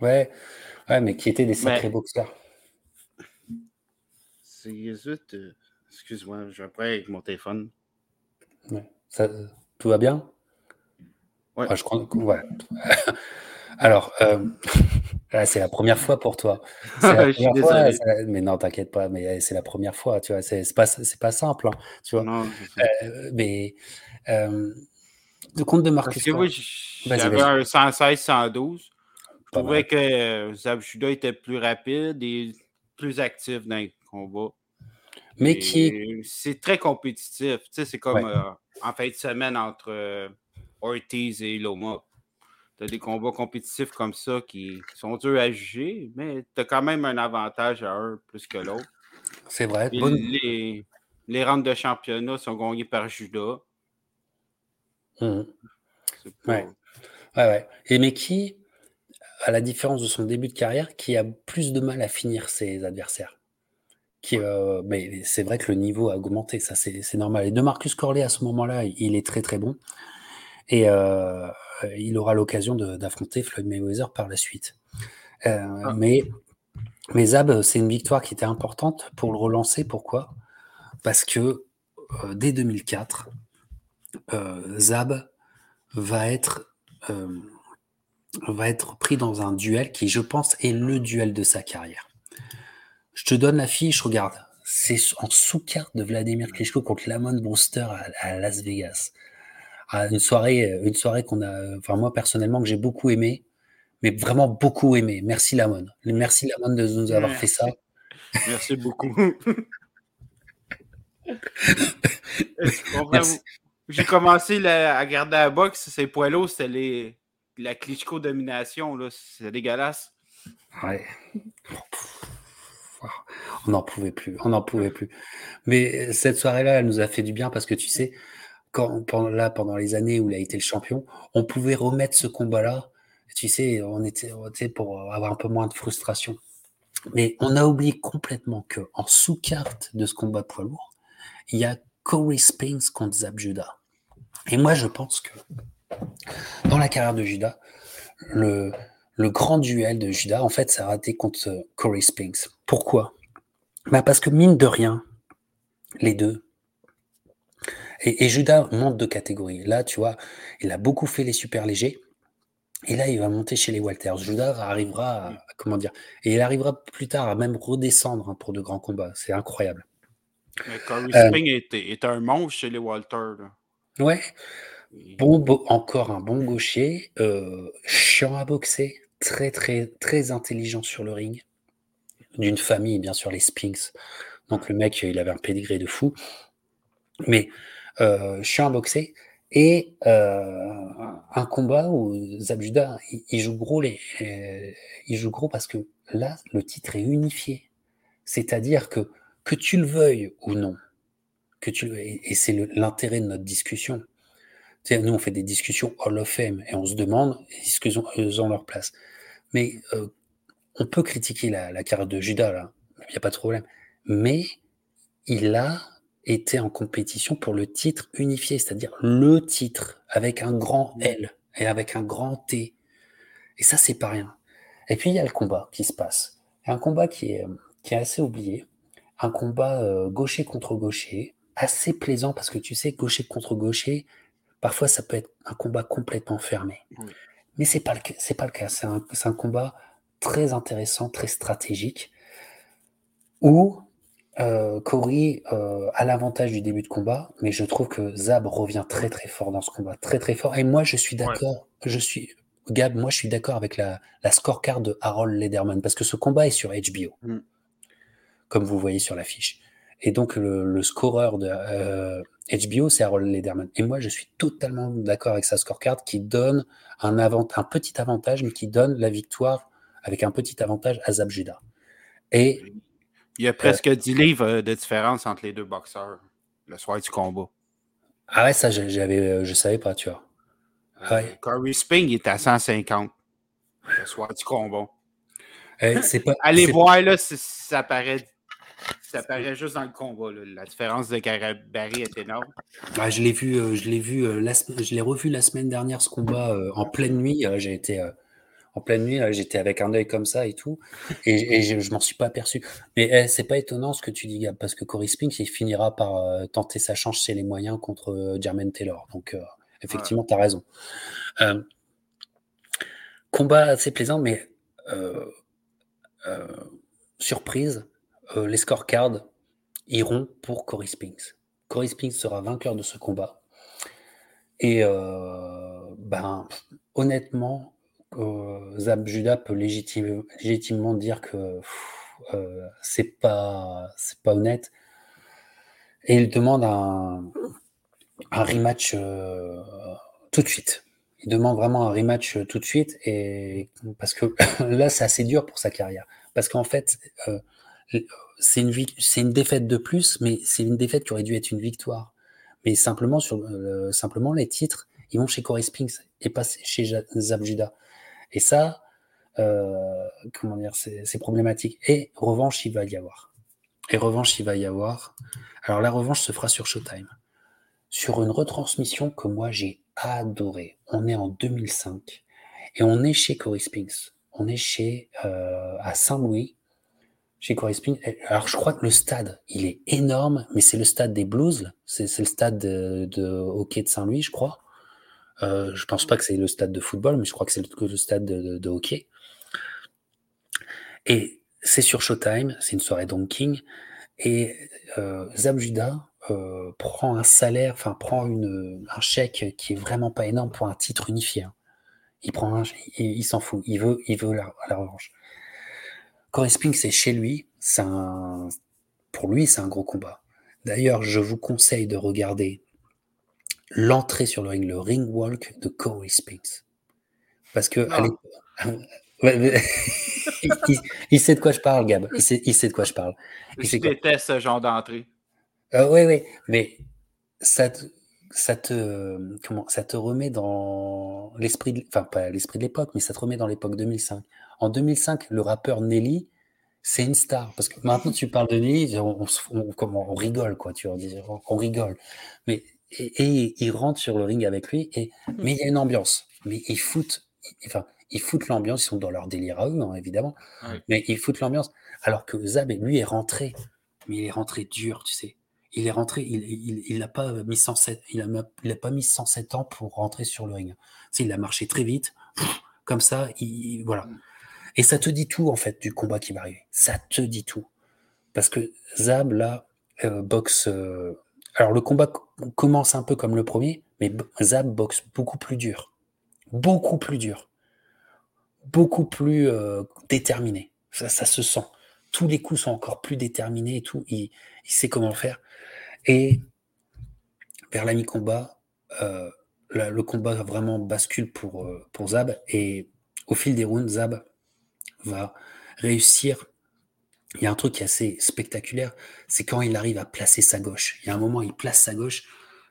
Ouais, ouais, mais qui étaient des sacrés boxeurs. C'est juste. Euh, excuse-moi, je vais avec mon téléphone. Ouais. Ça, tout va bien? Je crois [laughs] Alors, euh, [laughs] c'est la première fois pour toi. [laughs] mais non, t'inquiète pas, mais c'est la première fois, tu vois. C'est pas, pas simple, hein, tu vois. Euh, mais euh, le compte de Marcus. Parce que j'avais un 116, 112. Je trouvais que Zab Judah était plus rapide et plus actif dans les combats. Mais qui. C'est très compétitif. c'est comme en fin de semaine entre Ortiz et Loma. Tu as des combats compétitifs comme ça qui sont durs à juger, mais tu as quand même un avantage à un plus que l'autre. C'est vrai. Les, les rangs de championnat sont gagnés par Judas. Mmh. Ouais. ouais. ouais, Et mais qui, à la différence de son début de carrière, qui a plus de mal à finir ses adversaires? Qui, euh, mais c'est vrai que le niveau a augmenté, ça c'est normal. Et de Marcus Corley à ce moment-là, il est très très bon. Et euh, il aura l'occasion d'affronter Floyd Mayweather par la suite. Euh, ah. Mais, mais Zab, c'est une victoire qui était importante pour le relancer. Pourquoi? Parce que dès 2004, Zab va être, va être pris dans un duel qui, je pense, est le duel de sa carrière. Je te donne la fiche, regarde. C'est en sous-carte de Vladimir Klitschko contre Lamont Brewster à Las Vegas une soirée, euh, une soirée qu'on a, enfin moi personnellement que j'ai beaucoup aimé, mais vraiment beaucoup aimé. Merci Lamon, merci Lamon de nous avoir fait ça. Merci beaucoup. [laughs] J'ai commencé à garder la boxe, ces poids c'était la Klitschko domination, là, c'est dégueulasse. Ouais. On n'en pouvait plus, on n'en pouvait plus. Mais cette soirée-là, elle nous a fait du bien parce que tu sais, quand, pendant, là, pendant les années où il a été le champion, on pouvait remettre ce combat-là. Tu sais, on était, pour avoir un peu moins de frustration. Mais on a oublié complètement que en sous-carte de ce combat poids lourd, il y a Corey Spinks contre Zab Judah. Et moi, je pense que dans la carrière de Judah, le, grand duel de Judah, en fait, ça a raté contre Corey Spinks. Pourquoi? Bah Parce que mine de rien, les deux, et, Judas monte de catégorie. Là, tu vois, il a beaucoup fait les super légers. Et là, il va monter chez les Walters. Judas arrivera, à, comment dire, et il arrivera plus tard à même redescendre hein, pour de grands combats. C'est incroyable. Mais Corey euh, Spring est, un monstre chez les Walters. Ouais. Bon, encore un bon gaucher, euh, chiant à boxer, très très très intelligent sur le ring, d'une famille bien sûr les Spinks. Donc le mec, il avait un pédigré de fou, mais je suis un boxé et euh, un combat où Zabjuda il, joue gros les, euh, il joue gros parce que là le titre est unifié, c'est-à-dire que que tu le veuilles ou non, que tu et, c'est l'intérêt de notre discussion. nous on fait des discussions Hall of Fame et on se demande est-ce qu'ils ont, leur place. Mais on peut critiquer la, la carrière de Judas là, il n'y a pas de problème. Mais il a était en compétition pour le titre unifié, c'est-à-dire le titre avec un grand L et avec un grand T. Et ça, c'est pas rien. Et puis, il y a le combat qui se passe. Un combat qui est, qui est assez oublié. Un combat euh, gaucher contre gaucher, assez plaisant parce que tu sais, gaucher contre gaucher, parfois ça peut être un combat complètement fermé. Mais c'est pas le c'est pas le cas. C'est un, un, combat très intéressant, très stratégique, où euh, Corey euh, a l'avantage du début de combat, mais je trouve que Zab revient très très fort dans ce combat, très très fort. Et moi, je suis d'accord. Je suis Gab, moi, je suis d'accord avec la, la scorecard de Harold Lederman parce que ce combat est sur HBO, mm. comme vous voyez sur l'affiche. Et donc le, le scoreur de HBO, euh, c'est Harold Lederman. Et moi, je suis totalement d'accord avec sa scorecard qui donne un, avant, un petit avantage, mais qui donne la victoire avec un petit avantage à Zab Judah. Et il y a presque 10 livres euh, de différence entre les deux boxeurs le soir du combat. Ah ouais, ça, j'avais, euh, je savais pas, tu vois. Euh, ouais. Corey Spring, il est à 150 le soir du combat. pas, Allez voir, là, ça paraît, ça paraît juste dans le combat. La différence de gabarit est énorme. Ah, je l'ai vu, je l'ai vu, je l'ai revu la semaine dernière, ce combat, en pleine nuit. J'ai été en pleine nuit, j'étais avec un œil comme ça et tout, et, je, je m'en suis pas aperçu. Mais eh, c'est pas étonnant ce que tu dis, Gab, parce que Cory Spinks, il finira par euh, tenter sa chance chez les moyens contre euh, Jermaine Taylor. Donc, euh, effectivement, tu as raison. combat assez plaisant, mais surprise, les scorecards iront pour Cory Spinks. Cory Spinks sera vainqueur de ce combat. Et ben, honnêtement, Zab Judah peut légitimement dire que c'est pas, pas honnête. Et il demande un, rematch tout de suite. Il demande vraiment un rematch tout de suite et parce que [laughs] là, c'est assez dur pour sa carrière. Parce qu'en fait, c'est une, c'est une défaite de plus, mais c'est une défaite qui aurait dû être une victoire. Mais simplement, sur, simplement les titres, ils vont chez Corey Spinks et pas chez Zabjuda. Et ça, euh, comment dire, c'est problématique. Et revanche, il va y avoir. Et revanche, il va y avoir. Alors la revanche se fera sur Showtime. Sur une retransmission que moi j'ai adoré. On est en 2005 et on est chez Corey Spinks. On est chez euh, à Saint-Louis chez Corey Spinks. Alors je crois que le stade, il est énorme, mais c'est le stade des Blues. C'est le stade de, hockey de Saint-Louis, je crois. Euh, je pense pas que c'est le stade de football, mais je crois que c'est le, stade de, hockey. Et c'est sur Showtime, c'est une soirée King. Et euh, Zabjuda euh, prend un salaire, enfin prend une, un chèque qui est vraiment pas énorme pour un titre unifié. Hein. Il prend un, il, s'en fout, il veut, il veut la, revanche. Corey Spink, c'est chez lui, c'est un, pour lui, c'est un gros combat. D'ailleurs, je vous conseille de regarder l'entrée sur le ring, le ring walk de Corey Spinks. Parce que [laughs] [laughs] il, sait de quoi je parle, Gab. Il sait, il sait de quoi je parle. Il je déteste ce genre d'entrée. oui, euh, oui, mais ça te, ça te, comment, ça te remet dans l'esprit, enfin pas l'esprit de l'époque, mais ça te remet dans l'époque 2005. En 2005, le rappeur Nelly, c'est une star. Parce que maintenant, tu parles de Nelly, on, on, rigole, quoi. Tu vois, on rigole. Mais et, il rentre sur le ring avec lui. Et, mmh. mais il y a une ambiance. Mais ils foutent, enfin, ils foutent l'ambiance. Ils sont dans leur délire à eux, hein, évidemment. Mais ils foutent l'ambiance. Alors que Zab, lui, est rentré. Mais il est rentré dur, tu sais. Il est rentré, il n'a pas mis 107, il a, il a pas mis 107 ans pour rentrer sur le ring. Tu sais, il a marché très vite, comme ça, il, voilà. Mmh. Et ça te dit tout, en fait, du combat qui va arriver. Ça te dit tout. Parce que Zab, là, euh, boxe, euh, alors le combat commence un peu comme le premier, mais Zab boxe beaucoup plus dur. Beaucoup plus dur. Beaucoup plus euh, déterminé. Ça, se sent. Tous les coups sont encore plus déterminés et tout. Il, sait comment faire. Et vers la mi-combat, euh, le combat vraiment bascule euh, pour Zab. Et au fil des rounds, Zab va réussir il y a un truc qui est assez spectaculaire, c'est quand il arrive à placer sa gauche. Il y a un moment, il place sa gauche.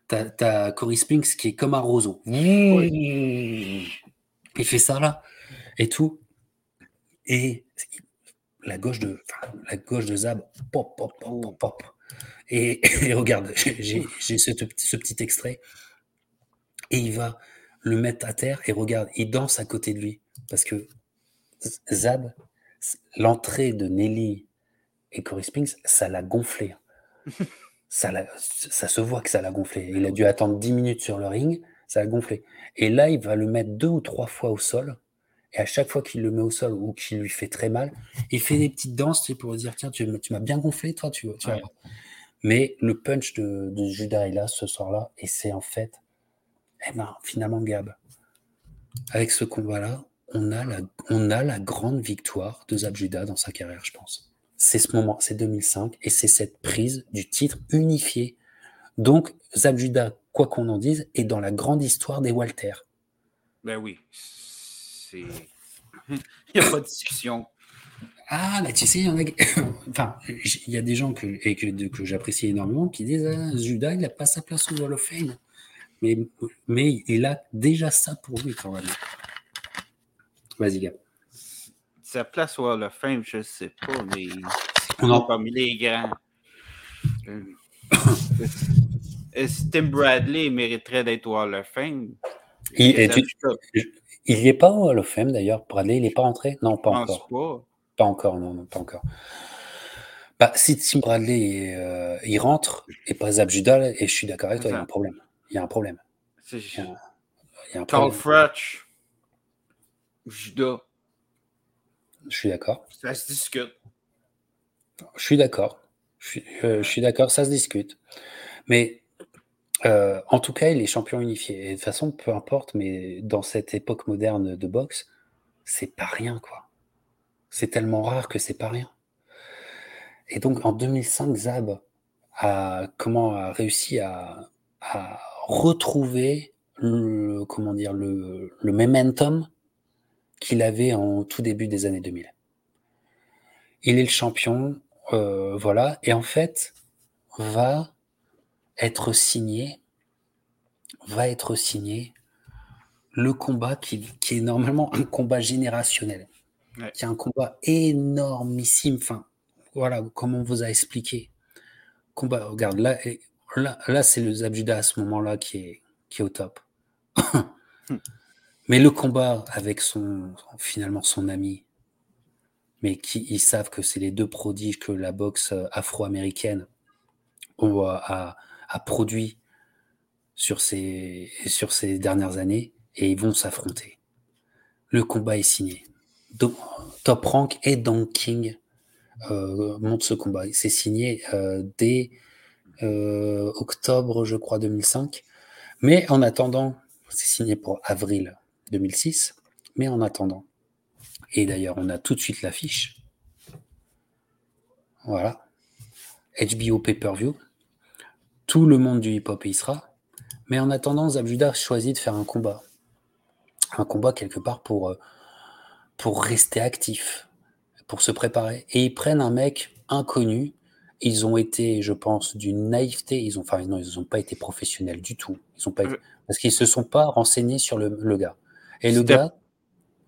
T'as as Cory Spinks qui est comme un roseau. Il fait ça là et tout. Et la gauche de, la gauche de Zab, pop, pop, pop, pop, Et, regarde, j'ai ce, ce petit extrait. Et il va le mettre à terre et regarde, il danse à côté de lui. Parce que Zab, l'entrée de Nelly et Corey Spinks, ça l'a gonflé. [laughs] ça, ça se voit que ça l'a gonflé. Il a dû attendre 10 minutes sur le ring, ça l'a gonflé. Et là, il va le mettre deux ou trois fois au sol. Et à chaque fois qu'il le met au sol ou qu'il lui fait très mal, il fait des petites danses pour dire Tiens, tu, m'as bien gonflé, toi, tu, tu Mais le punch de, de Judas est là ce soir-là, et c'est en fait, eh ben, finalement, Gab, avec ce combat-là, on a, la, on a la grande victoire de Zab Judah dans sa carrière, je pense c'est ce moment, c'est 2005, et c'est cette prise du titre unifié. Donc, Zabjuda, quoi qu'on en dise, est dans la grande histoire des Walter. Ben oui, c'est... [laughs] il n'y a pas de discussion. Ah, mais tu sais, il y en a... [coughs] enfin, il y a des gens que, et que, que j'apprécie énormément qui disent ah, Judas, il n'a pas sa place au Wall of Fame. Mais, mais il a déjà ça pour lui quand même. Vas-y, Gab sa place au Hall of Fame, je ne sais pas, mais non. parmi les grands. [coughs] Est-ce que Tim Bradley mériterait d'être au Hall of Fame? Il, n'y est pas au Hall of Fame d'ailleurs. Bradley, il n'est pas entré? Non, pas encore. Pas. pas. encore, non, non, pas encore. Bah, si Tim Bradley euh, il rentre et pas Zab Judal, et je suis d'accord avec toi, il y a un problème. Il y a un problème. Il y a, il y a un Carl Fratch, Judas. Je suis d'accord. Ça se discute. Je suis d'accord. Je suis, euh, d'accord, ça se discute. Mais en tout cas, il est champion unifié. Et de toute façon, peu importe, mais dans cette époque moderne de boxe, c'est pas rien, quoi. C'est tellement rare que c'est pas rien. Et donc, en 2005, Zab a, comment, a réussi à, retrouver le, comment dire, le, le momentum qu'il avait en tout début des années 2000. Il est le champion, euh, voilà, et en fait, va être signé, va être signé le combat qui, est normalement un combat générationnel, qui est un combat énormissime. Enfin, voilà, comme on vous a expliqué. Combat, regarde, là, là, là c'est le Zabjuda à ce moment-là qui est, qui est au top. [laughs] [laughs] mais le combat avec son, finalement, son ami, mais qui ils savent que c'est les deux prodiges que la boxe afro-américaine a, a, produit sur ces, sur ces dernières années et ils vont s'affronter. Le combat est signé. Top Rank et Don King euh, montent ce combat. C'est signé euh, dès euh, octobre, je crois, 2005. Mais en attendant, c'est signé pour avril 2006. Mais en attendant, et d'ailleurs, on a tout de suite l'affiche. Voilà. HBO Pay-Per-View. Tout le monde du hip-hop y sera. Mais en attendant, Zabjuda choisit de faire un combat un combat quelque part pour, euh, pour rester actif, pour se préparer. Et ils prennent un mec inconnu. Ils ont été, je pense, d'une naïveté. Ils ont, enfin, non, ils n'ont pas été professionnels du tout. Ils ont pas euh. parce qu'ils se sont pas renseignés sur le, le gars. Et le gars,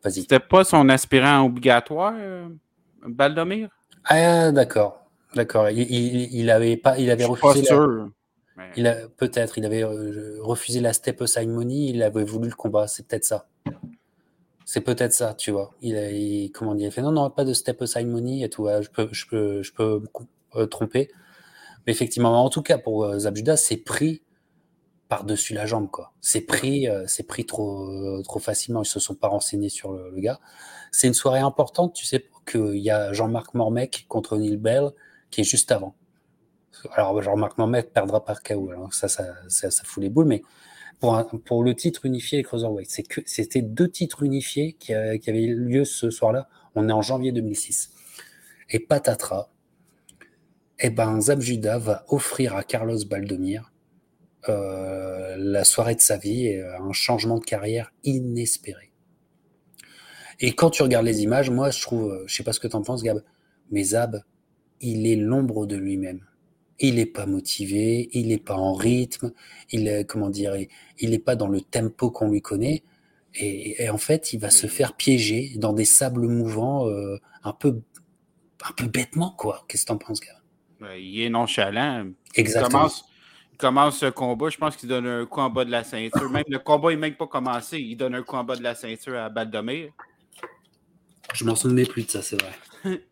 vas-y. C'était pas son aspirant obligatoire, euh, Baldomir? Ah, d'accord, d'accord. Il, il, avait pas, il avait refusé. Il a peut-être, il avait euh, refusé la step il avait voulu le combat, c'est peut-être ça. C'est peut-être ça, tu vois. Il a, comment dire, il a fait non, non, pas de step aside money et tout. je peux, je peux, je peux me euh, tromper. Mais effectivement, en tout cas, pour Zabjuda, c'est pris par-dessus la jambe, quoi. C'est pris, c'est pris trop, trop facilement. Ils se sont pas renseignés sur le, le gars. C'est une soirée importante, tu sais, qu'il y a Jean-Marc Mormec contre Neil Bell qui est juste avant. Alors, genre, Marc Mohamed perdra par KO. Alors, ça, ça, ça, fout les boules. Mais pour, pour le titre unifié et Cruiserweight, c'est que c'était deux titres unifiés qui, euh, qui avaient lieu ce soir-là. On est en janvier 2006. Et patatras, eh ben, Zabjuda va offrir à Carlos Baldomir euh, la soirée de sa vie et euh, un changement de carrière inespéré. Et quand tu regardes les images, moi, je trouve, je sais pas ce que tu en penses, Gab, mais Zab, il est l'ombre de lui-même il n'est pas motivé, il n'est pas en rythme, il est, comment dire, il n'est pas dans le tempo qu'on lui connaît. Et, en fait, il va se faire piéger dans des sables mouvants euh, un, peu, un peu bêtement, quoi. Qu'est-ce que tu en penses, gars? il est nonchalant. Exactement. Il commence, ce combat, je pense qu'il donne un coup en bas de la ceinture. Même le combat n'est même pas commencé, il donne un coup en bas de la ceinture à Baldomir. Je m'en souvenais plus de ça, c'est vrai. [laughs]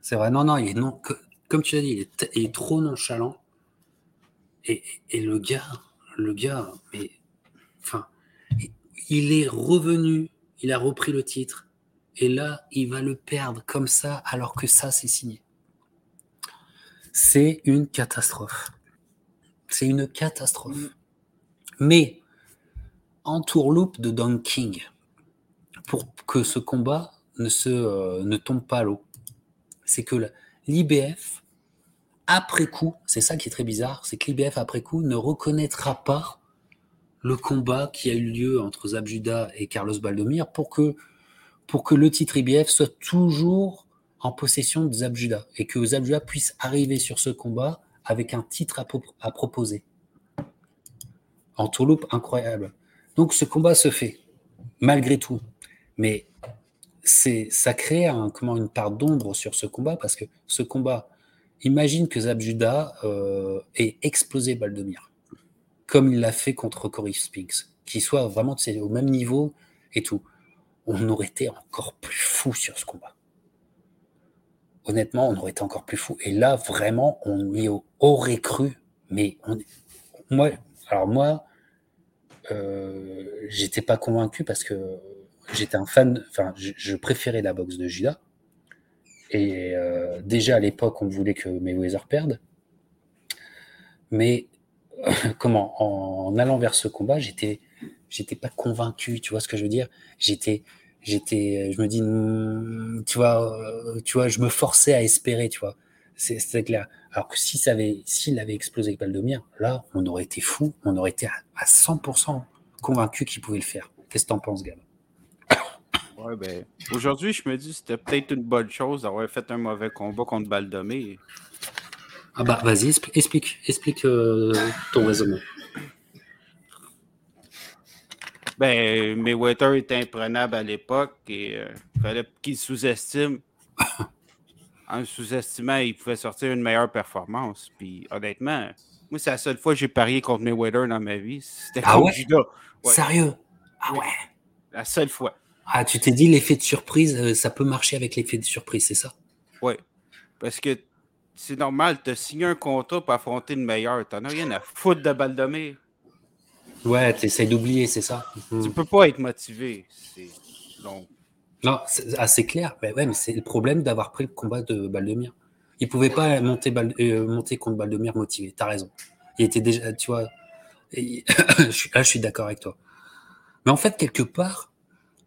c'est vrai, non, non, il est non, comme tu l'as dit, il est, trop nonchalant. Et, le gars, le gars, mais, enfin, il est revenu, il a repris le titre, et là, il va le perdre comme ça, alors que ça, c'est signé. C'est une catastrophe. C'est une catastrophe. Mais, en tourloupe de Don King, pour que ce combat ne, se, euh, ne tombe pas à l'eau, c'est que l'IBF, après coup, c'est ça qui est très bizarre, c'est que l'IBF, après coup, ne reconnaîtra pas le combat qui a eu lieu entre Zabjuda et Carlos Baldomir pour que, pour que le titre IBF soit toujours en possession de Zabjuda et que Zabjuda puisse arriver sur ce combat avec un titre à, proposer. En tourloupe, incroyable. Donc ce combat se fait, malgré tout. Mais c'est ça crée comment, une part d'ombre sur ce combat parce que ce combat, imagine que Zabjuda euh, ait explosé Baldomir, comme il l'a fait contre Cory Spinks, qui soit vraiment au même niveau et tout. On aurait été encore plus fou sur ce combat. Honnêtement, on aurait été encore plus fou. Et là, vraiment, on y aurait cru. Mais moi, alors moi, euh, j'étais pas convaincu parce que j'étais un fan, enfin, je, préférais la boxe de Judas. Et euh, déjà à l'époque, on voulait que Mayweather perde. Mais [laughs] comment en, allant vers ce combat, j'étais, j'étais pas convaincu. Tu vois ce que je veux dire? J'étais, j'étais, je me dis, hmm, tu vois, euh, tu vois, je me forçais à espérer, tu vois. C'est clair. Alors que si ça avait, s'il avait explosé avec Baldomir, là, on aurait été fou, on aurait été à, 100% convaincu qu'il pouvait le faire. Qu'est-ce que t'en penses, Gab? Ouais, ben, aujourd'hui, je me dis c'était peut-être une bonne chose d'avoir fait un mauvais combat contre Baldomir. Ah bah, vas-y, explique, explique euh, ton raisonnement. Ben, Mayweather était imprenable à l'époque et il euh, fallait qu'il sous-estime. [coughs] en sous-estimant, il pouvait sortir une meilleure performance. Puis honnêtement, moi, c'est la seule fois que j'ai parié contre Mayweather dans ma vie. C'était ah contre Judas. Sérieux? Ah ouais. La seule fois. Ah, tu t'es dit l'effet de surprise, euh, ça peut marcher avec l'effet de surprise, c'est ça? Oui. Parce que c'est normal, tu as signé un contrat pour affronter une meilleure. T'en as rien à foutre de Baldomir. Ouais, tu essaies d'oublier, c'est ça. Mhm. Tu peux pas être motivé. Donc... Non, c'est assez clair. Mais ouais, mais c'est le problème d'avoir pris le combat de Baldemir. Il pouvait pas monter, euh, monter contre Baldemir motivé. Tu as raison. Il était déjà, tu vois. [coughs] je suis, là, je suis d'accord avec toi. Mais en fait, quelque part,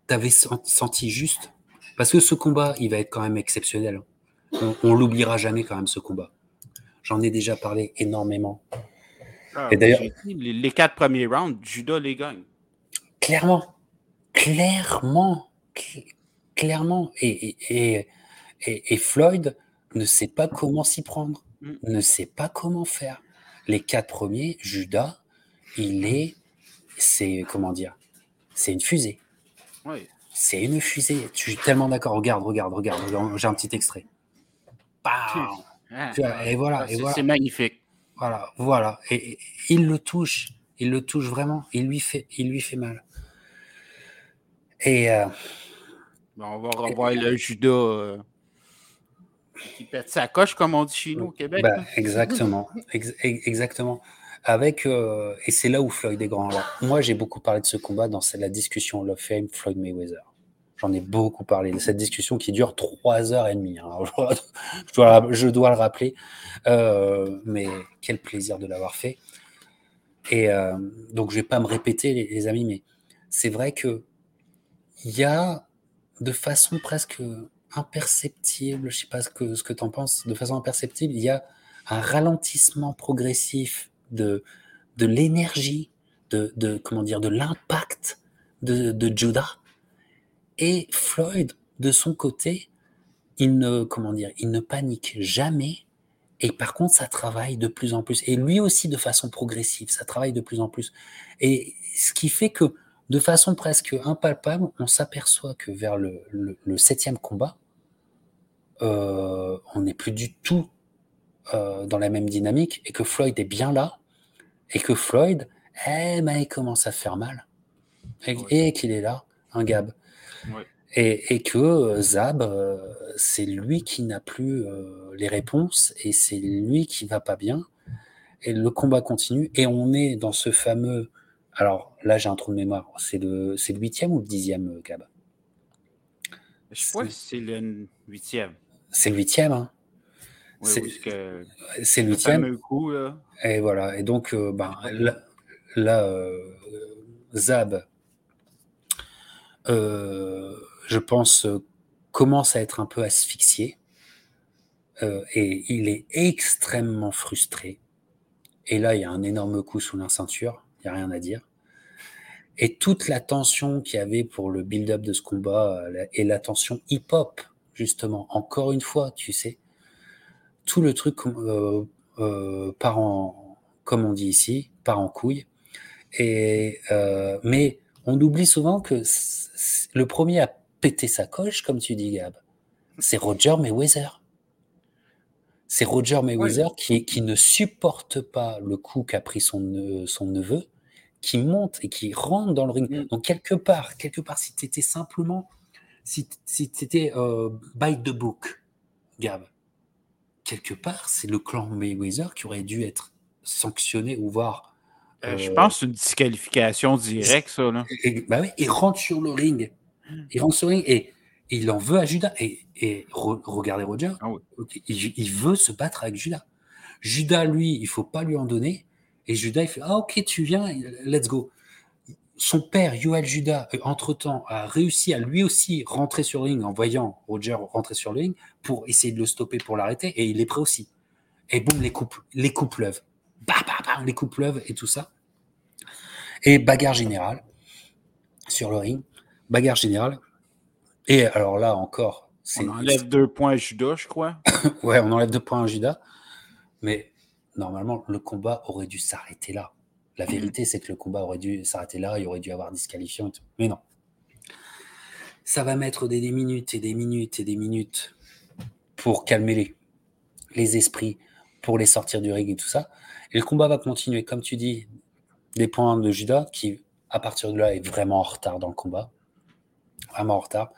tu avais senti juste. Parce que ce combat, il va être quand même exceptionnel. On, on l'oubliera jamais quand même, ce combat. J'en ai déjà parlé énormément. Ah, et d'ailleurs, les, quatre premiers rounds, Judas les gagne. Clairement, clairement, clairement. Et, et, et, Floyd ne sait pas comment s'y prendre, mm. ne sait pas comment faire. Les quatre premiers, Judas, il est, c'est comment dire, c'est une fusée. Oui. C'est une fusée. Je suis tellement d'accord. Regarde, regarde, regarde. J'ai un petit extrait. et voilà. C'est magnifique. Voilà, voilà. Et, il le touche, il le touche vraiment, il lui fait, il lui fait mal. Et euh, on va revoir le judo euh, qui pète sa coche, comme on dit chez nous au Québec. Ben, exactement, exactement. Avec euh, et c'est là où Floyd est grand. moi, j'ai beaucoup parlé de ce combat dans la discussion Love Fame Floyd Mayweather. J'en ai beaucoup parlé de cette discussion qui dure trois heures et demie. Hein. [laughs] Je, dois, le rappeler. Euh, mais quel plaisir de l'avoir fait. Et euh, donc, je vais pas me répéter, les, amis, mais c'est vrai que il y a de façon presque imperceptible, je sais pas ce que, ce que tu en penses, de façon imperceptible, il y a un ralentissement progressif de, de l'énergie, de, de, comment dire, de l'impact de, de Judah et Floyd, de son côté, il ne, comment dire, il ne panique jamais. Et par contre, ça travaille de plus en plus. Et lui aussi, de façon progressive, ça travaille de plus en plus. Et ce qui fait que, de façon presque impalpable, on s'aperçoit que vers le, septième combat, euh, on n'est plus du tout euh, dans la même dynamique et que Floyd est bien là et que Floyd, eh ben, il commence à faire mal et, qu'il est là, un Gab. Et, que euh, Zab, euh, c'est lui qui n'a plus euh, les réponses et c'est lui qui va pas bien. Et le combat continue et on est dans ce fameux. Alors là, j'ai un trou de mémoire. C'est le, c'est le huitième ou le dixième, Gab? Je crois que c'est le huitième. C'est le huitième, hein c'est, le huitième. Et voilà. Et donc, ben, là Zab euh, je pense, euh, commence à être un peu asphyxié. Euh, et il est extrêmement frustré. Et là, il y a un énorme coup sous la ceinture, il n'y a rien à dire. Et toute la tension qu'il y avait pour le build-up de ce combat et la tension hip-hop, justement, encore une fois, tu sais, tout le truc euh, part en, comme on dit ici, part en couille. Et, mais on oublie souvent que le premier à péter sa coche, comme tu dis, Gab, c'est Roger Mayweather. C'est Roger Mayweather qui, qui ne supporte pas le coup qu'a pris son, son neveu, qui monte et qui rentre dans le ring. Mm. Donc, quelque part, quelque part, si tu étais simplement, si, si tu étais euh, by the book, Gab, quelque part, c'est le clan Mayweather qui aurait dû être sanctionné ou voir euh, je pense que c'est une disqualification directe, ça. Là. bah oui, il rentre sur le ring. Il rentre sur le ring et, il en veut à Judas. Et, et regardez Roger, ah il, veut se battre avec Judas. Judas, lui, il faut pas lui en donner. Et Judas, il fait Ah, ok, tu viens, let's go. son père, Yoel Judah, euh, entre-temps, a réussi à lui aussi rentrer sur le ring en voyant Roger rentrer sur le ring pour essayer de le stopper, pour l'arrêter, et il est prêt aussi. Et boum, les coupes, les coupes lèvent. Bah, bah, bah, les coupes lèvent et tout ça. Et bagarre générale sur le ring. Bagarre générale. Et alors là encore, on enlève deux points à Judas, je crois. [coughs] ouais, on enlève deux points à Judas. Mais normalement, le combat aurait dû s'arrêter là. La vérité, c'est que le combat aurait dû s'arrêter là, il aurait dû avoir disqualifiant. Mais non. Ça va mettre des, minutes et des minutes et des minutes pour calmer les, les esprits, pour les sortir du ring et tout ça. Et le combat va continuer, comme tu dis, des points de Judas, qui, à partir de là, est vraiment en retard dans le combat. Vraiment en retard.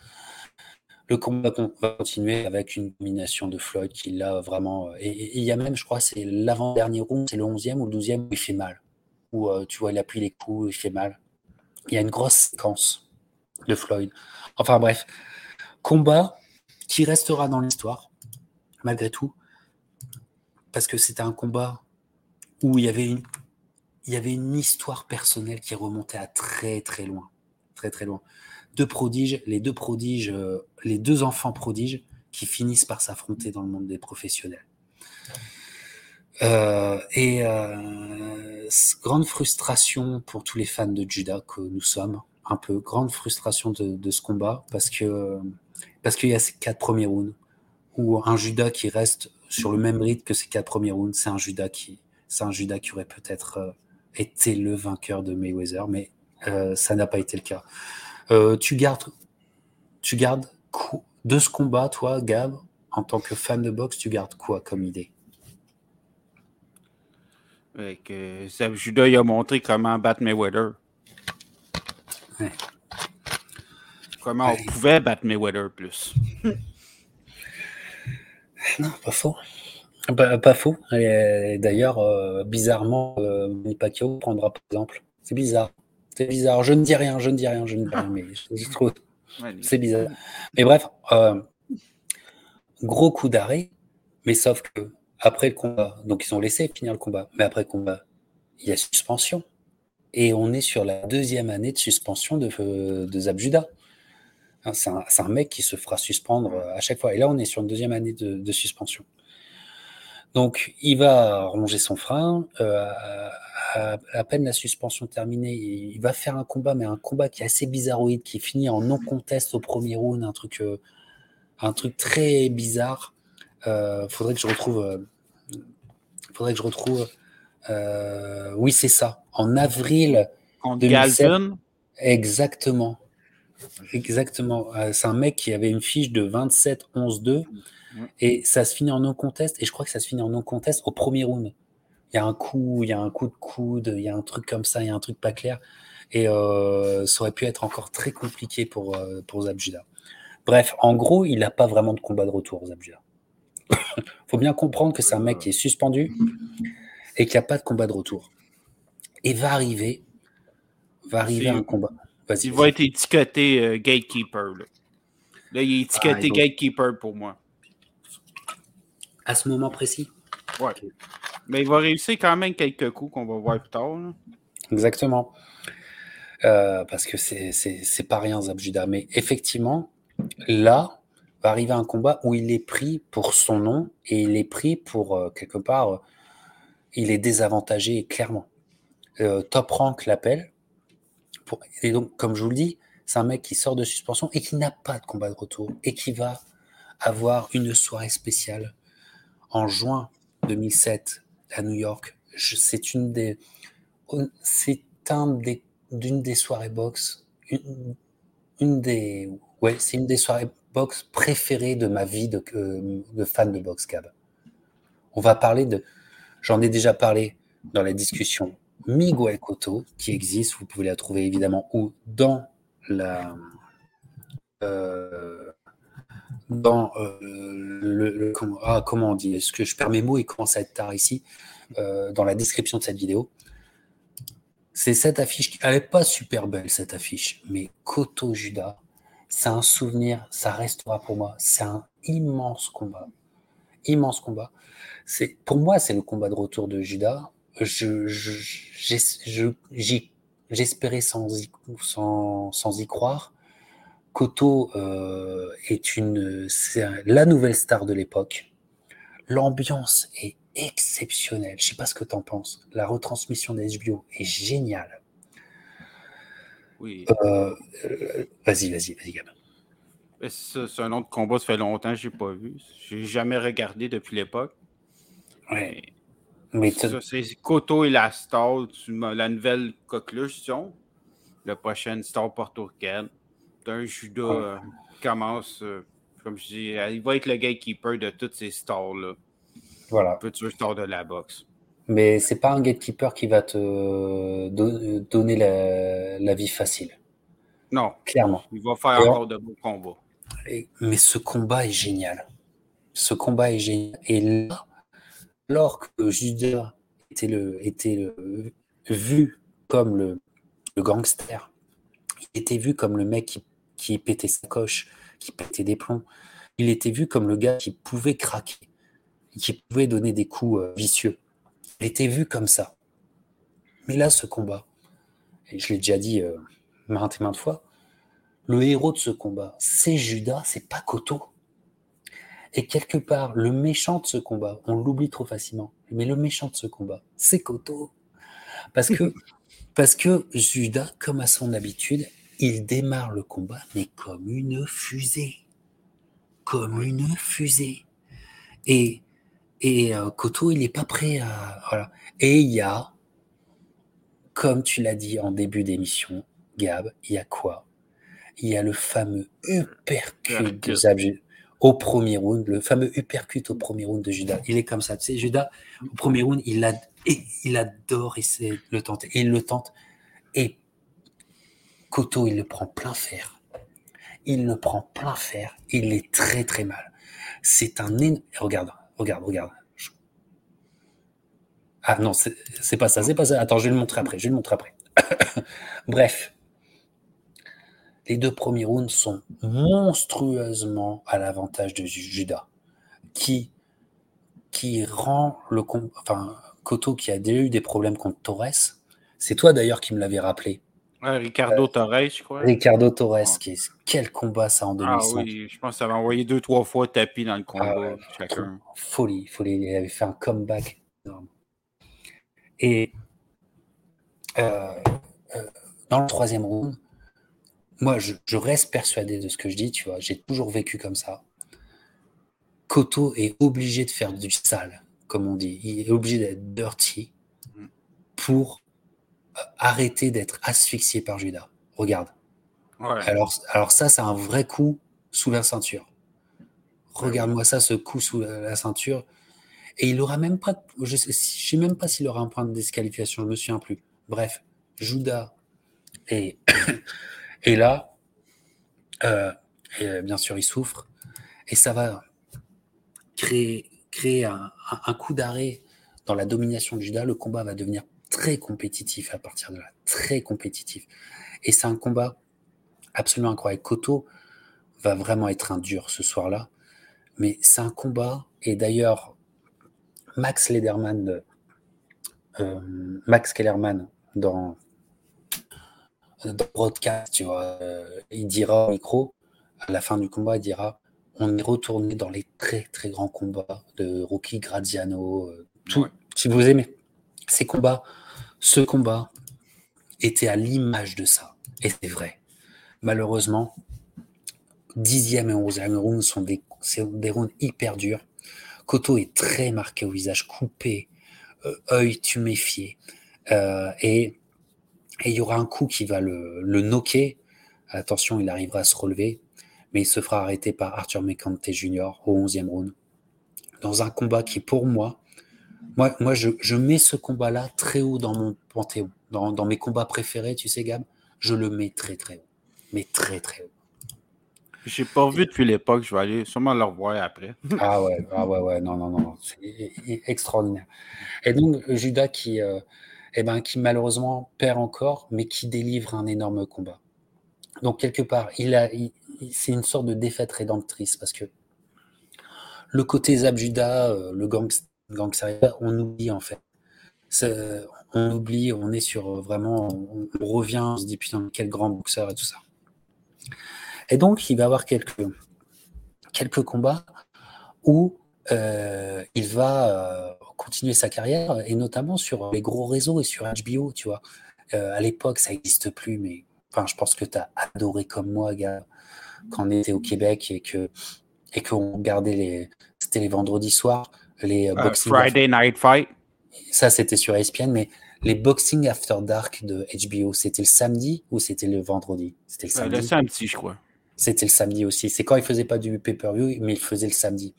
Le combat va continuer avec une domination de Floyd qui l'a vraiment. Et il y a même, je crois, c'est l'avant-dernier round, c'est le 11e ou le 12e où il fait mal où euh, tu vois, il appuie les coups, il fait mal. Il y a une grosse séquence de Floyd. Enfin bref, combat qui restera dans l'histoire, malgré tout, parce que c'était un combat où il y avait une, histoire personnelle qui remontait à très très loin, très très loin. Deux prodiges, les deux prodiges, euh, les deux enfants prodiges qui finissent par s'affronter dans le monde des professionnels. Euh, et euh, grande frustration pour tous les fans de Judas que nous sommes, un peu grande frustration de, ce combat parce que parce qu'il y a ces quatre premiers rounds où un Judas qui reste sur le même rythme que ces quatre premiers rounds, c'est un Judas qui c'est un Judas qui aurait peut-être euh, été le vainqueur de Mayweather, mais ça n'a pas été le cas. tu gardes tu gardes de ce combat, toi, Gab, en tant que fan de boxe, tu gardes quoi comme idée? Que Judas il a montré comment battre Mayweather. Comment on pouvait battre Mayweather plus. non, pas faux. Pas, faux. D'ailleurs, euh, bizarrement, euh, Manny Pacquiao prendra par exemple. C'est bizarre. C'est bizarre. Je ne dis rien, je ne dis rien, je ne dis rien, mais je, trouve. C'est bizarre. Mais bref, euh, gros coup d'arrêt, mais sauf que après le combat, donc ils ont laissé finir le combat, mais après le combat, il y a suspension. Et on est sur la deuxième année de suspension de, de Zabjuda. Hein, c'est un, mec qui se fera suspendre à chaque fois. Et là, on est sur une deuxième année de, suspension. Donc, il va ronger son frein. Euh, à, peine la suspension terminée, il, va faire un combat, mais un combat qui est assez bizarroïde, qui finit en non-contest au premier round, un truc, euh, un truc très bizarre. Euh, faudrait que je retrouve euh, il faudrait que je retrouve. Oui, c'est ça. En avril. En 2007. Exactement. Exactement. Euh, c'est un mec qui avait une fiche de 27-11-2 et ça se finit en non-contest. Et je crois que ça se finit en non-contest au premier round. Il y a un coup, il y a un coup de coude, il y a un truc comme ça, il y a un truc pas clair. Et euh, ça aurait pu être encore très compliqué pour, pour Zabjuda. Bref, en gros, il n'a pas vraiment de combat de retour, Zabjuda [coughs] faut bien comprendre que c'est un mec qui est suspendu et qu'il n'y a pas de combat de retour. Et va arriver, va arriver un combat. Il va être étiqueté euh, gatekeeper. Là. il est étiqueté ah, gatekeeper pour moi. À ce moment précis? Ouais. Mais il va réussir quand même quelques coups qu'on va voir plus tard. Exactement. Euh, parce que c'est pas rien, Zabjuda. Mais effectivement, là, va arriver un combat où il est pris pour son nom et il est pris pour, euh, quelque part, euh, il est désavantagé clairement. Euh, Top Rank l'appelle. Et donc, comme je vous le dis, c'est un mec qui sort de suspension et qui n'a pas de combat de retour et qui va avoir une soirée spéciale en juin 2007 à New York. C'est une des, c'est un des, d'une des soirées box, une, des, ouais, c'est une des soirées boxe préférée de ma vie de, de fan de boxe cab. On va parler de, j'en ai déjà parlé dans la discussion Miguel Cotto qui existe, vous pouvez la trouver évidemment ou dans la euh, dans euh, le, ah, comment on dit? Est-ce que je perds mes mots Il commence à être tard ici? Euh, dans la description de cette vidéo, c'est cette affiche. Elle n'est pas super belle cette affiche, mais Cotto Judas c'est un souvenir, ça restera pour moi. C'est un immense combat. Immense combat. Pour moi, c'est le combat de retour de Judas. Je, je, je, j'espérais sans y, sans, sans y croire. Koto euh, est une, la nouvelle star de l'époque. L'ambiance est exceptionnelle. Je sais pas ce que tu en penses. La retransmission des HBO est géniale. Oui. Euh, euh, vas-y, vas-y, vas-y, Gab. C'est un autre combat, ça fait longtemps que je n'ai pas vu. J'ai jamais regardé depuis l'époque. Ouais. Mais ça, c'est Koto et la star, la nouvelle conclusion. La prochaine star portoricaine. Un judas euh, commence, euh, comme je dis, il va être le gatekeeper de toutes ces stars-là. Voilà. Futur star de la boxe. Mais c'est pas un gatekeeper qui va te donner la, la vie facile. Non. Clairement. Il va faire encore de bons combats. mais ce combat est génial. Ce combat est génial. Et là, alors que Judas était, vu comme le, gangster, il était vu comme le mec qui, qui pétait sa coche, qui pétait des plombs, il était vu comme le gars qui pouvait craquer, qui pouvait donner des coups euh, vicieux. Il était vu comme ça. Mais là, ce combat, et je l'ai déjà dit euh, maintes et maintes fois, le héros de ce combat, c'est Judas, c'est pas Koto. Et quelque part, le méchant de ce combat, on l'oublie trop facilement, mais le méchant de ce combat, c'est Koto. Parce que, [laughs] parce que Judas, comme à son habitude, il démarre le combat, mais comme une fusée. Comme une fusée. Et, et euh, Koto, il n'est pas prêt à. Voilà. Et il y a, comme tu l'as dit en début d'émission, Gab, il y a quoi? Il y a le fameux uppercut de Zabju au premier round, le fameux uppercut au premier round de Judas. Il est comme ça, tu sais, Judas, au premier round, il, adore essayer de le tenter. Et il le tente. Et Koto, il le prend plein fer. Il le prend plein fer. Il est très, très mal. C'est un Regarde, regarde, regarde. Ah non, c'est pas ça, c'est pas ça. Attends, je vais le montrer après. Je vais le montrer après. [coughs] Bref, les deux premiers rounds sont monstrueusement à l'avantage de Judas, qui, qui rend le enfin Koto qui a déjà eu des problèmes contre Torres. C'est toi d'ailleurs qui me l'avais rappelé. Ricardo Torres, je crois. Ricardo Torres, qui quel combat ça en 2005. Ah oui, je pense que ça avait envoyé deux, trois fois tapis dans le combat, ah chacun. Folie, folie. Il avait fait un comeback énorme. Et euh, euh, dans le troisième round, moi, je, reste persuadé de ce que je dis, tu vois. J'ai toujours vécu comme ça. Koto est obligé de faire du sale, comme on dit. Il est obligé d'être dirty pour euh, arrêter d'être asphyxié par Judas. Regarde. Alors, alors ça, c'est un vrai coup sous la ceinture. Regarde-moi ça, ce coup sous la, ceinture. Et il aura même pas, je sais, sais même pas s'il aura un point de disqualification, je me souviens plus. Bref, Judas est Et là, euh, euh, bien sûr, il souffre. Et ça va créer, créer un, coup d'arrêt dans la domination de Judas. Le combat va devenir très compétitif à partir de là. Très compétitif. Et c'est un combat absolument incroyable. Koto va vraiment être un dur ce soir-là. Mais c'est un combat. Et d'ailleurs, Max Lederman, euh, Max Kellerman, dans dans broadcast, tu vois, euh, il dira au micro, à la fin du combat, il dira on est retourné dans les très très grands combats de Rocky Graziano, euh, tout. Si vous aimez ces combats, ce combat était à l'image de ça. Et c'est vrai. Malheureusement, dixième et onzième round sont des, des rounds hyper durs. Koto est très marqué au visage, coupé, euh, œil tuméfié. Euh, et et il y aura un coup qui va le, le knocker. Attention, il arrivera à se relever, mais il se fera arrêter par Arthur McCante Jr. au 11e round. Dans un combat qui, pour moi, moi, moi je, je mets ce combat-là très haut dans mon panthéon. Dans, dans, mes combats préférés, tu sais, Gab, je le mets très très haut. Mais très très haut. J'ai pas vu depuis l'époque, je vais aller sûrement le revoir après. [laughs] ah ouais, ah ouais, ouais, non, non, non, c'est extraordinaire. Et donc, Judas qui, euh, eh ben, qui malheureusement perd encore, mais qui délivre un énorme combat. Donc quelque part, c'est une sorte de défaite rédemptrice parce que le côté Zabjuda, euh, le gang, gangster, on oublie en fait. on oublie, on est sur vraiment, on, revient, on se dit putain, quel grand boxeur et tout ça. Et donc, il va avoir quelques, combats où euh, il va euh, continuer sa carrière, et notamment sur les gros réseaux et sur HBO, tu vois. Euh, à l'époque, ça n'existe plus, mais enfin, je pense que tu as adoré comme moi, gars, quand on était au Québec et que et qu'on regardait les. C'était les vendredis soirs, les boxing. Friday Night Fight. Ça, c'était sur ESPN, mais les Boxing After Dark de HBO, c'était le samedi ou c'était le vendredi? C'était le samedi. le samedi, je crois. C'était le samedi aussi. C'est quand il faisait pas du pay-per-view, mais il faisait le samedi.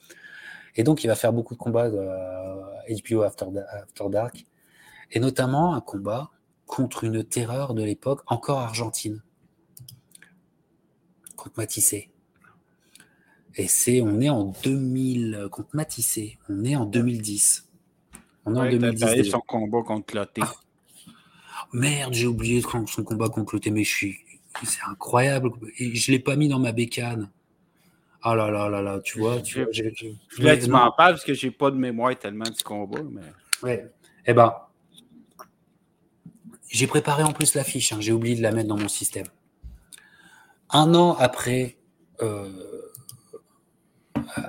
Et donc, il va faire beaucoup de combats HBO euh, After, Dark, et notamment un combat contre une terreur de l'époque, encore argentine, contre Matissé. Et c'est, on est en 2000, contre Matissé, on est en 2010. On est en 2010. son combat contre Cloté. Ah. Merde, j'ai oublié son combat contre Cloté, mais je suis, c'est incroyable. Et je l'ai pas mis dans ma bécane. Ah là là là là, tu vois. Tu vois que tu m'en parles parce que j'ai pas de mémoire tellement du combat. Mais... Ouais. Eh ben, j'ai préparé en plus l'affiche. Hein. J'ai oublié de la mettre dans mon système. Un an après, euh,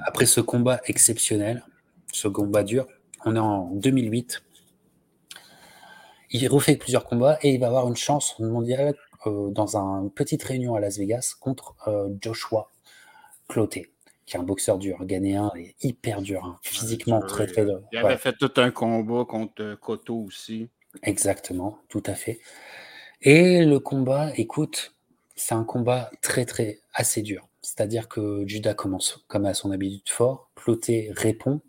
après ce combat exceptionnel, ce combat dur, on est en 2008. Il refait plusieurs combats et il va avoir une chance mondiale euh, dans une petite réunion à Las Vegas contre euh, Joshua Cloté, qui est un boxeur dur, ghanéen et hyper dur, hein. physiquement très très dur. Il avait fait tout un combat contre Koto aussi. Exactement, tout à fait. Et le combat, écoute, c'est un combat très très assez dur. C'est-à-dire que Judas commence comme à son habitude fort, Cloté répond,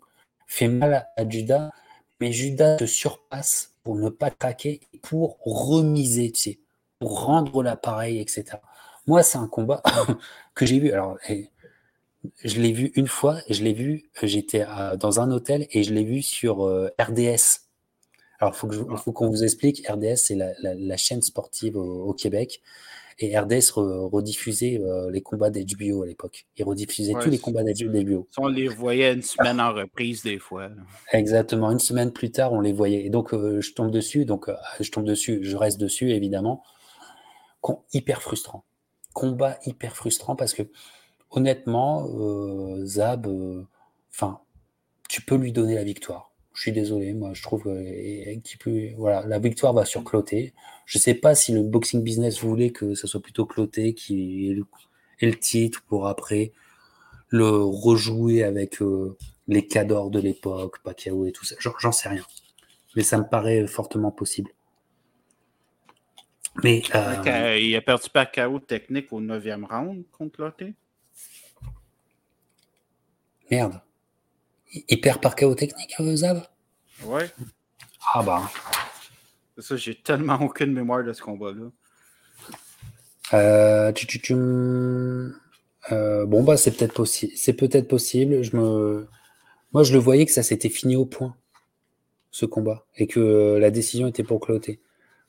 fait mal à Judas, mais Judas se surpasse pour ne pas traquer, pour remiser, tu sais pour rendre l'appareil, etc. Moi, c'est un combat [laughs] que j'ai vu. Alors, je l'ai vu une fois. Je l'ai vu. J'étais dans un hôtel et je l'ai vu sur euh, RDS. Alors, il faut qu'on vous explique. RDS, c'est la, chaîne sportive au, Québec. Et RDS rediffusait euh, les combats d'HBO à l'époque. Il rediffusait tous les combats d'HBO. On les voyait une semaine en reprise des fois. Exactement. Une semaine plus tard, on les voyait. Et donc, euh, je tombe dessus. Donc, je tombe dessus. Je reste dessus, évidemment hyper frustrant. Combat hyper frustrant parce que honnêtement, euh, Zab, euh, enfin, tu peux lui donner la victoire. Je suis désolé, moi je trouve que voilà, la victoire va sur Cloté. Je sais pas si le boxing business voulait que ce soit plutôt Cloté qui ait le, titre pour après le rejouer avec euh, les cadors de l'époque, Pacquiao et tout ça. J'en sais rien. Mais ça me paraît fortement possible. Mais, euh, il a perdu par KO technique au 9e round contre Lotte. Merde. Il perd par KO technique, euh, Zav Ouais. Ah bah. Ça, j'ai tellement aucune mémoire de ce combat-là. Euh, euh, bon, bah, c'est peut-être possible. C'est peut-être possible. Je me... Moi, je le voyais que ça s'était fini au point, ce combat, et que la décision était pour cloter.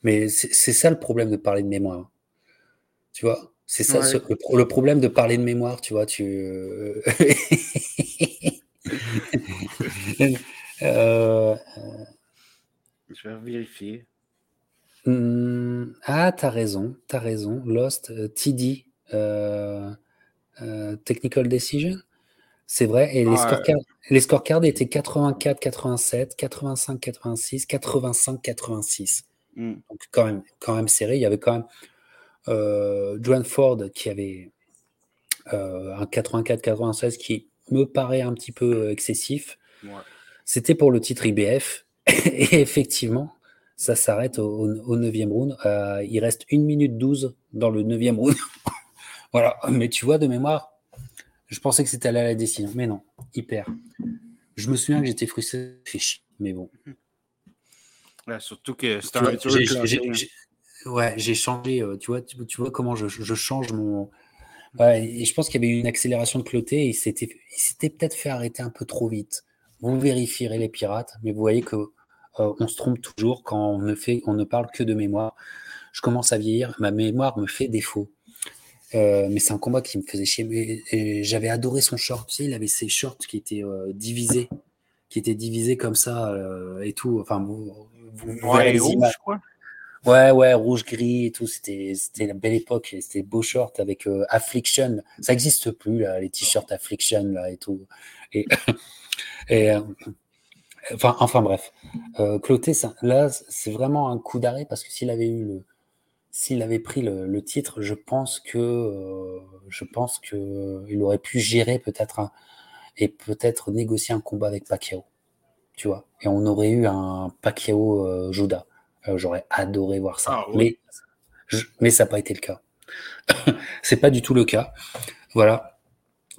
Mais c'est ça le problème de parler de mémoire. Tu vois C'est ça le, problème de parler de mémoire, tu vois. Tu. [laughs] Euh, euh, Je vais vérifier. Hmm, ah, t'as raison, t'as raison. Lost, euh, TD, Technical Decision. C'est vrai. Et les, scorecards, les scorecards étaient 84, 87, 85, 86, 85, 86. Mm. Donc quand même, quand même serré. Il y avait quand même euh, Joan Ford qui avait euh, un 84-96 qui me paraît un petit peu euh, C'était pour le titre IBF. [laughs] Et effectivement, ça s'arrête au, 9e round. il reste 1 minute 12 dans le 9e round. [laughs] voilà. Mais tu vois, de mémoire, je pensais que c'était à la décision. Mais non, hyper. Je me souviens que j'étais frustré, mais bon. Surtout que c'est un Ouais, j'ai changé. Euh, tu vois, tu, vois comment je, change mon. et je pense qu'il y avait eu une accélération de cloté et il s'était peut-être fait arrêter un peu trop vite. Vous vérifierez les pirates, mais vous voyez que euh, on se trompe toujours quand on ne, fait, on ne parle que de mémoire. Je commence à vieillir, ma mémoire me fait défaut. Euh, mais c'est un combat qui me faisait chier. J'avais adoré son short. Tu sais, il avait ses shorts qui étaient divisés, qui étaient divisés comme ça et tout. Enfin, vous, ouais, rouge, quoi. Ouais, ouais, rouge-gris et tout. C'était la belle époque. C'était beau short avec euh, Affliction. Ça n'existe plus, là, les t-shirts Affliction là, et tout. Et, [laughs] et euh, enfin, enfin, bref. Euh, Cloté, là, c'est vraiment un coup d'arrêt parce que s'il avait eu le. S'il avait pris le, le, titre, je pense que euh, je pense que il aurait pu gérer peut-être et peut-être négocier un combat avec Pacquiao, tu vois. Et on aurait eu un Pacquiao Judas. Euh, j'aurais adoré voir ça. Ah, mais, mais ça n'a pas été le cas. [laughs] c'est pas du tout le cas. Voilà.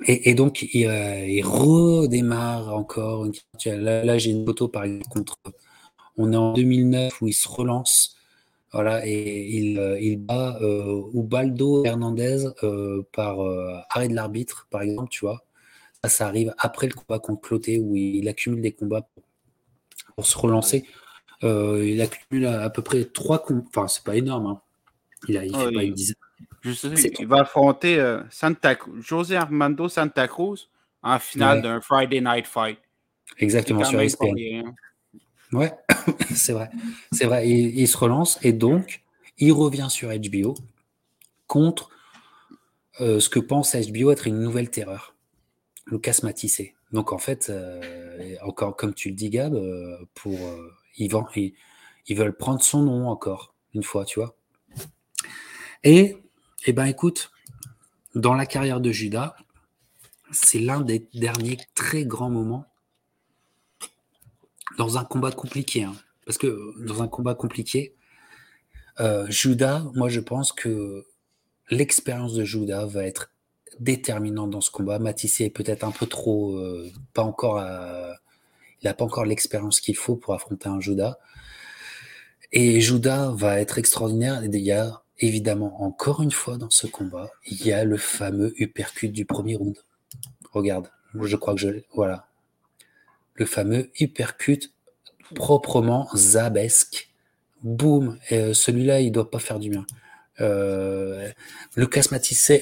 Et, et donc, il, euh, il, redémarre encore. Là, là j'ai une photo, par exemple, contre. On est en 2009 où il se relance. Voilà, et il, euh, il bat euh, Ubaldo Hernandez par arrêt de l'arbitre, par exemple, tu vois. Ça, ça arrive après le combat contre Cloté où il, accumule des combats pour, pour se relancer. Euh, il accumule à, à, peu près trois Enfin, c'est pas énorme. Hein. Il, a, il oh, fait pas une dizaine. Je sais, il va affronter euh, Santa José Armando Santa Cruz en finale ouais. d'un Friday Night Fight. Exactement, sur ESPN. Hein. Ouais, [laughs] c'est vrai. C'est vrai. Il, il, se relance et donc, il revient sur HBO contre euh, ce que pense HBO être une nouvelle terreur. Lucas Matissé. Donc, en fait, euh, encore comme tu le dis, Gab, euh, pour ils, vont, ils, veulent prendre son nom encore, une fois, tu vois. Et, eh ben, écoute, dans la carrière de Judas, c'est l'un des derniers très grands moments dans un combat compliqué. Hein. parce que dans un combat compliqué, euh, Judas, moi je pense que l'expérience de Judas va être déterminante dans ce combat. Matissé est peut-être un peu trop, euh, pas encore à, il n'a pas encore l'expérience qu'il faut pour affronter un Judas. Et Judas va être extraordinaire. Il y a évidemment, encore une fois dans ce combat, il y a le fameux uppercut du premier round. Regarde, je crois que je Voilà. Le fameux uppercut proprement zabesque. Boum. Euh, celui-là, il doit pas faire du bien. Euh, Lucas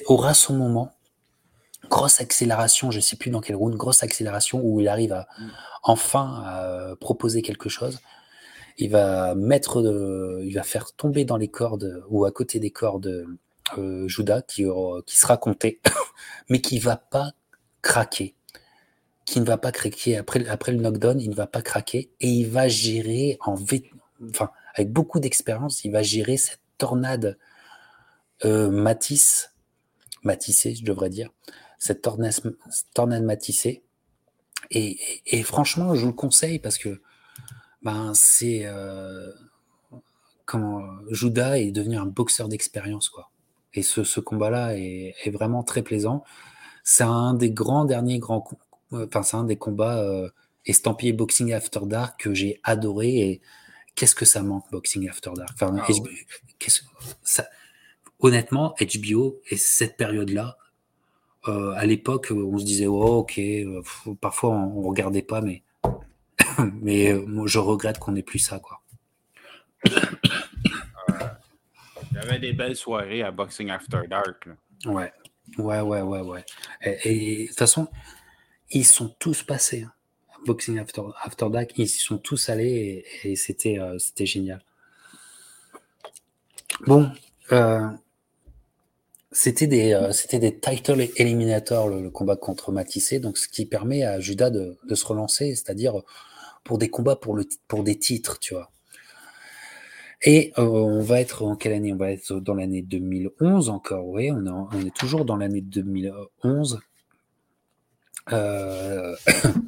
aura son moment grosse accélération, je sais plus dans quel round, grosse accélération où il arrive à mm. enfin à proposer quelque chose. Il va mettre, de, il va faire tomber dans les cordes ou à côté des cordes euh, Judas qui, qui sera compté, [coughs] mais qui va pas craquer, qui ne va pas craquer après, après le knockdown, il ne va pas craquer et il va gérer en, enfin avec beaucoup d'expérience, il va gérer cette tornade euh, Matisse, Matissé, je devrais dire, cette tornade matissée. Et, et, franchement, je vous le conseille parce que ben, c'est euh, comment Judas est devenu un boxeur d'expérience quoi. Et ce, ce combat-là est, est, vraiment très plaisant. C'est un des grands derniers grands, enfin c'est un des combats euh, estampillés Boxing After Dark que j'ai adoré. Et qu'est-ce que ça manque Boxing After Dark? Enfin, ah, ça, honnêtement, HBO et cette période-là, euh, à l'époque, on se disait, oh, ok, euh, parfois on, ne regardait pas, mais, [coughs] mais euh, moi, je regrette qu'on n'ait plus ça, quoi. [coughs] J'avais des belles soirées à Boxing After Dark. Ouais, ouais, ouais, ouais, ouais. Et de toute façon, ils sont tous passés. Hein. Boxing After, After Dark, ils y sont tous allés et, c'était c'était génial. Bon, c'était des, euh, c'était des title eliminators, le, combat contre Matissé, donc ce qui permet à Judas de, se relancer, c'est-à-dire pour des combats pour, le, des titres, tu vois. Et euh, on va être en quelle année? On va être dans l'année 2011 encore, on, est toujours dans l'année 2011. Euh,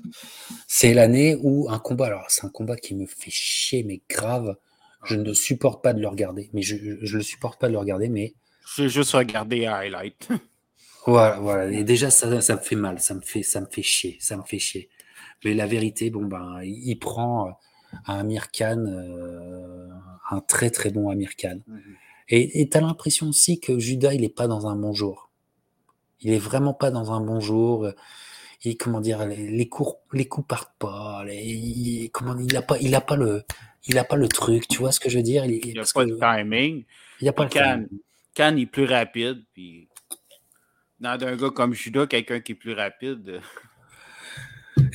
[coughs] c'est l'année où un combat, alors c'est un combat qui me fait chier, mais grave, je ne supporte pas de le regarder, mais je ne le supporte pas de le regarder, mais j'ai juste regardé highlight. [laughs] Voilà, voilà. Et déjà, ça, ça me fait mal, ça me fait, ça me fait chier, ça me fait chier. Mais la vérité, bon ben, il prend un Amir Khan, euh, un très très bon Amir Khan. Mhm. Et tu as l'impression aussi que Judas, il n'est pas dans un bon jour. Il est vraiment pas dans un bon jour. Et comment dire, les, coups, les coups partent pas. il, comment, il a pas, il a pas le, il a pas le truc. Tu vois ce que je veux dire? Il, n'a a pas le timing. Il a pas le timing. Khan est plus rapide, puis dans un gars comme Judas, quelqu'un qui est plus rapide.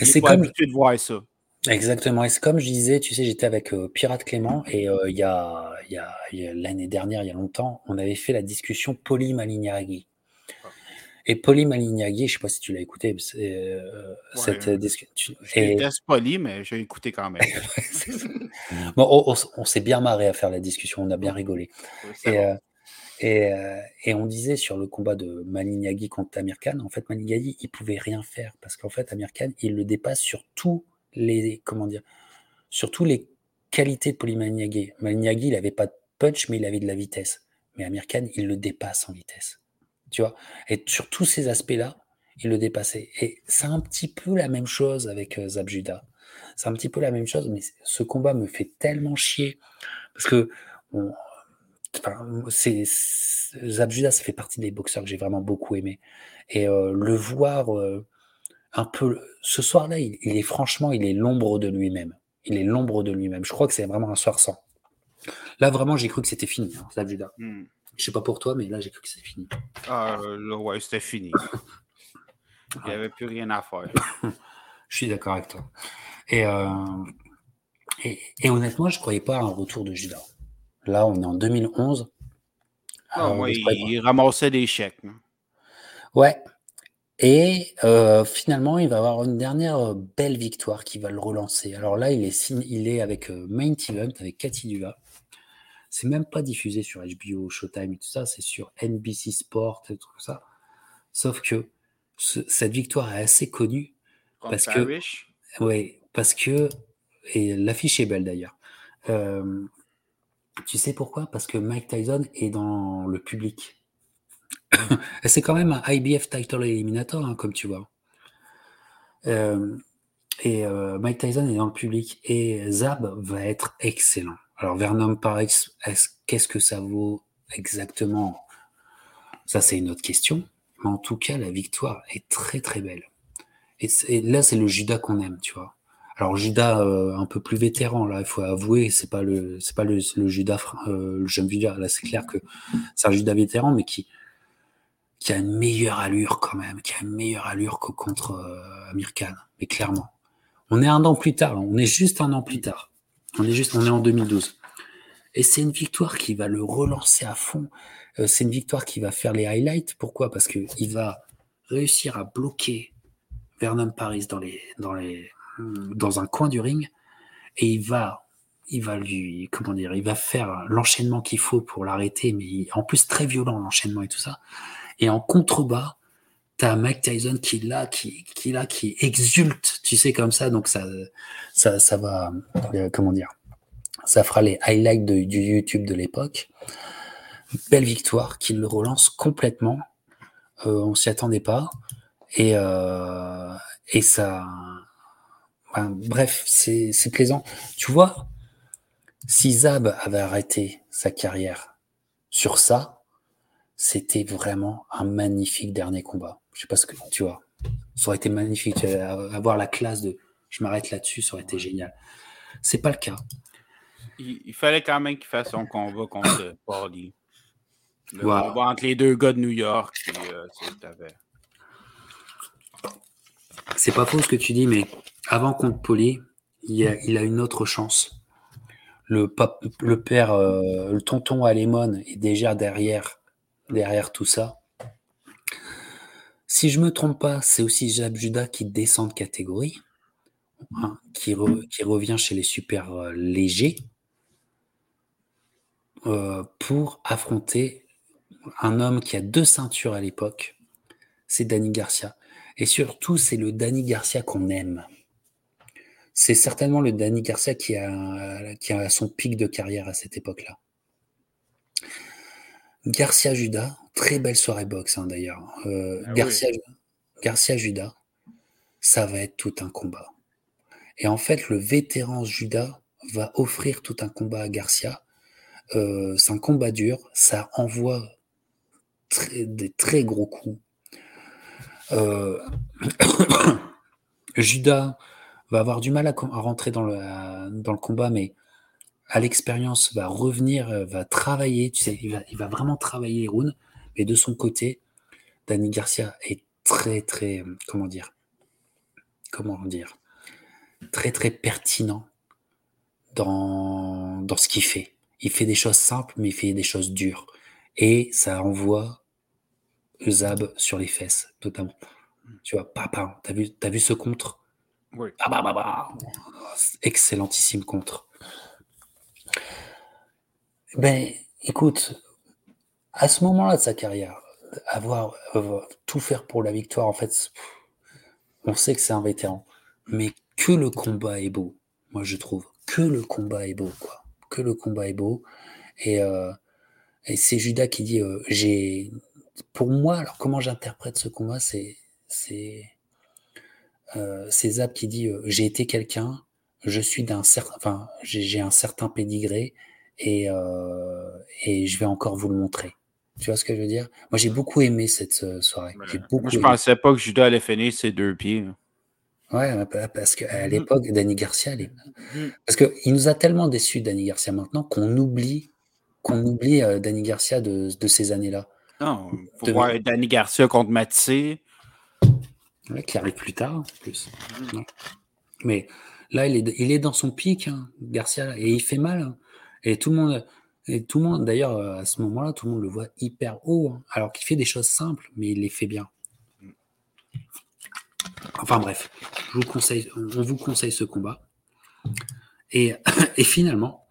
C'est comme de voir ça. Exactement. Et c'est comme je disais, tu sais, j'étais avec Pirate Clément et il y a, y a, y a l'année dernière, il y a longtemps, on avait fait la discussion Poli Malignaghi. Et Poli Malignaghi, je sais pas si tu l'as écouté, cette discussion. Je déteste Poli, mais j'ai écouté quand même. [laughs] bon, on, s'est bien marré à faire la discussion, on a bien rigolé. Et, et, et, on disait sur le combat de Malignaghi contre Amir Khan, en fait, Malignaghi, il pouvait rien faire parce qu'en fait, Amir Khan, il le dépasse sur tout les comment dire, surtout les qualités de Polymaniaghi. Maniaghi, il n'avait pas de punch, mais il avait de la vitesse. Mais Amir Khan, il le dépasse en vitesse. Tu vois? Et sur tous ces aspects-là, il le dépassait. Et c'est un petit peu la même chose avec euh, Zabjuda. C'est un petit peu la même chose, mais ce combat me fait tellement chier. Parce que c'est, Zabjuda, ça fait partie des boxeurs que j'ai vraiment beaucoup aimé. Et euh, le voir euh, un peu. Ce soir-là, il, est franchement, il est l'ombre de lui-même. Il est l'ombre de lui-même. Je crois que c'est vraiment un soir sans. Là, vraiment, j'ai cru que c'était fini, hein, Judas. Hmm. Je sais pas pour toi, mais là, j'ai cru que c'était fini. Ah, là, ouais, c'était fini. [laughs] Il n'y avait plus rien à faire. [laughs] je suis d'accord avec toi. Euh, et, et, honnêtement, je ne croyais pas à un retour de Judas. Là, on est en 2011. Ah, euh, il, ramassait des chèques. Ouais, et euh, finalement, il va avoir une dernière euh, belle victoire qui va le relancer. Alors là, il est, il est avec euh, Main Event, avec Cathy Duva. C'est même pas diffusé sur HBO, Showtime et tout ça, c'est sur NBC Sport et tout ça. Sauf que cette victoire est assez connue parce que, oui, parce que et l'affiche est belle d'ailleurs. Tu sais pourquoi? Parce que Mike Tyson est dans le public [laughs] c'est quand même un IBF title eliminator, hein, comme tu vois. Euh, et euh, Mike Tyson est dans le public et Zab va être excellent. Alors Vernon Parex, qu'est-ce que ça vaut exactement? Ça, c'est une autre question. Mais en tout cas, la victoire est très très belle. Et, là, c'est le Judas qu'on aime, tu vois. Alors Judas euh, un peu plus vétéran là, il faut avouer, c'est pas le c'est pas le, Judas le jeune Judas. Là, c'est clair que c'est un Judas vétéran, mais qui qui a une meilleure allure quand même, qui a une meilleure allure que contre euh, Amir Khan, mais clairement. On est un an plus tard, on est juste un an plus tard. On est juste, on est en 2012. Et c'est une victoire qui va le relancer à fond. Euh, c'est une victoire qui va faire les highlights. Pourquoi? Parce que il va réussir à bloquer Vernon Paris dans les, dans les, dans un coin du ring, et il va, il va lui, comment dire, il va faire l'enchaînement qu'il faut pour l'arrêter, mais en plus très violent l'enchaînement et tout ça. Et en contrebas, tu as Mike Tyson qui là, qui, qui là, qui exulte, tu sais, comme ça. Donc ça, ça, ça va, euh, comment dire, ça fera les highlights du YouTube de l'époque. Belle victoire qui le relance complètement. Euh, on s'y attendait pas. Et, euh, et ça. Bref, c'est plaisant. Tu vois, si Zab avait arrêté sa carrière sur ça, c'était vraiment un magnifique dernier combat. Je sais pas ce que tu vois. Ça aurait été magnifique. Avoir la classe de je m'arrête là-dessus, ça aurait été génial. C'est pas le cas. Il, fallait quand même qu'il fasse son combat contre [coughs] Pauli. Le combat entre les deux gars de New York. Euh, c'est pas faux ce que tu dis, mais avant contre Pauli, il, a, une autre chance. Le, le père, euh, le tonton Alémon est déjà derrière derrière tout ça. Si je me trompe pas, c'est aussi Jab Judah qui descend de catégorie, hein, qui, revient chez les super euh, légers euh, pour affronter un homme qui a deux ceintures à l'époque, c'est Danny Garcia. Et surtout, c'est le Danny Garcia qu'on aime. C'est certainement le Danny Garcia qui a, qui a son pic de carrière à cette époque-là. Garcia Judas, très belle soirée boxe hein, d'ailleurs. Euh, ah Garcia, Garcia Judas, ça va être tout un combat. Et en fait, le vétéran Judas va offrir tout un combat à Garcia. Euh, c'est un combat dur, ça envoie des très gros coups. Euh, [coughs] Judas va avoir du mal à, rentrer dans le combat, mais à l'expérience, va revenir, euh, va travailler, tu sais, il va, vraiment travailler Rune. Mais de son côté, Danny Garcia est très, très, euh, comment dire, comment dire, très très pertinent dans, dans ce qu'il fait. Il fait des choses simples, mais il fait des choses dures. Et ça envoie Zab sur les fesses, notamment. Tu vois, papa, t'as vu, as vu ce contre? Ah bah bah bah. Excellentissime contre. Ben, écoute, à ce moment-là de sa carrière, avoir, tout faire pour la victoire, en fait, on sait que c'est un vétéran, mais que le combat est beau, moi je trouve, que le combat est beau, quoi, que le combat est beau, et, euh, c'est Judas qui dit, euh, j'ai, pour moi, alors comment j'interprète ce combat, c'est, euh, Zab qui dit, euh, j'ai été quelqu'un, je suis d'un certain, enfin, j'ai un certain pédigré, et, euh, et je vais encore vous le montrer. Tu vois ce que je veux dire? Moi, j'ai beaucoup aimé cette soirée. J'ai beaucoup Moi, je aimé. pensais pas que Judas allait finir ses deux pieds. Ouais, parce qu'à Mhm. l'époque, Danny Garcia, elle est- Mhm. parce qu'il nous a tellement déçus, Danny Garcia, maintenant, qu'on oublie, qu'on oublie Danny Garcia de, de ces années-là. Non, faut De- voir Danny Garcia contre Matisse. Qui arrive plus tard, en plus. Mais là, il est, dans son pic, hein, Garcia, et il fait mal. hein. Et tout le monde, et tout le monde, d'ailleurs, euh, à ce moment-là, tout le monde le voit hyper haut, hein, alors qu'il fait des choses simples, mais il les fait bien. Enfin bref, je vous conseille, on vous conseille ce combat. Et [coughs] finalement,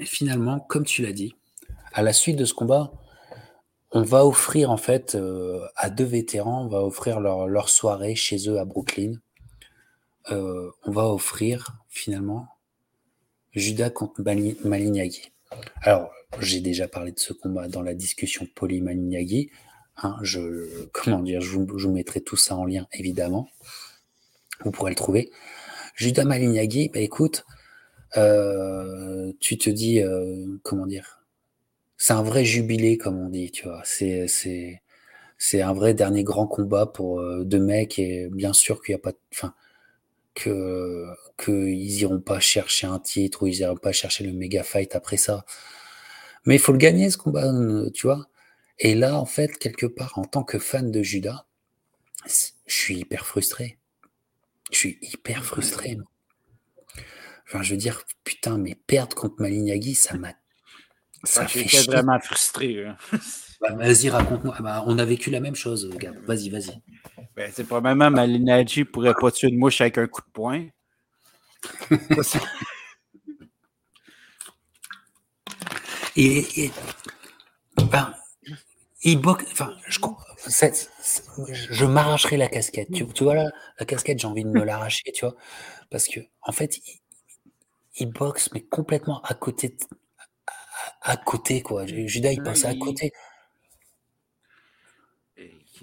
et finalement, comme tu l'as dit, à la suite de ce combat, on va offrir en fait euh, à deux vétérans, on va offrir leur, soirée chez eux à Brooklyn. Euh, on va offrir finalement Judas contre. Alors, j'ai déjà parlé de ce combat dans la discussion Poli Malignaggi. Hein, je, comment dire, je vous, mettrai tout ça en lien évidemment. Vous pourrez le trouver. Judas Malignaggi, bah écoute, euh, tu te dis, comment dire, c'est un vrai jubilé, comme on dit, tu vois. C'est, c'est, c'est un vrai dernier grand combat pour euh, deux mecs et bien sûr qu'il n'y a pas, de- enfin, que qu'ils iront pas chercher un titre ou ils iront pas chercher le méga fight après ça. Mais il faut le gagner ce combat, euh, tu vois. Et là, en fait, quelque part, en tant que fan de Judas, je suis hyper frustré. Je suis hyper frustré. Enfin, je veux dire, putain, mais perdre contre Malignaggi, ça m'a. Ça fait J'étais vraiment frustré. hein. [laughs] Bah, vas-y, raconte-moi. Ah bah, on a vécu la même chose, regarde. Vas-y, vas-y. Ben, c'est probablement Malinaggi pourrait pas tuer une mouche avec un coup de poing. [laughs] Et, et- ben, il boxe. Enfin, je, com- c'est- c'est- je m'arracherai la casquette. Tu, tu vois là, la casquette, j'ai envie de me [laughs] l'arracher, tu vois, parce que en fait, il, il boxe mais complètement à côté, de- à, côté quoi. Judas, il passait à côté.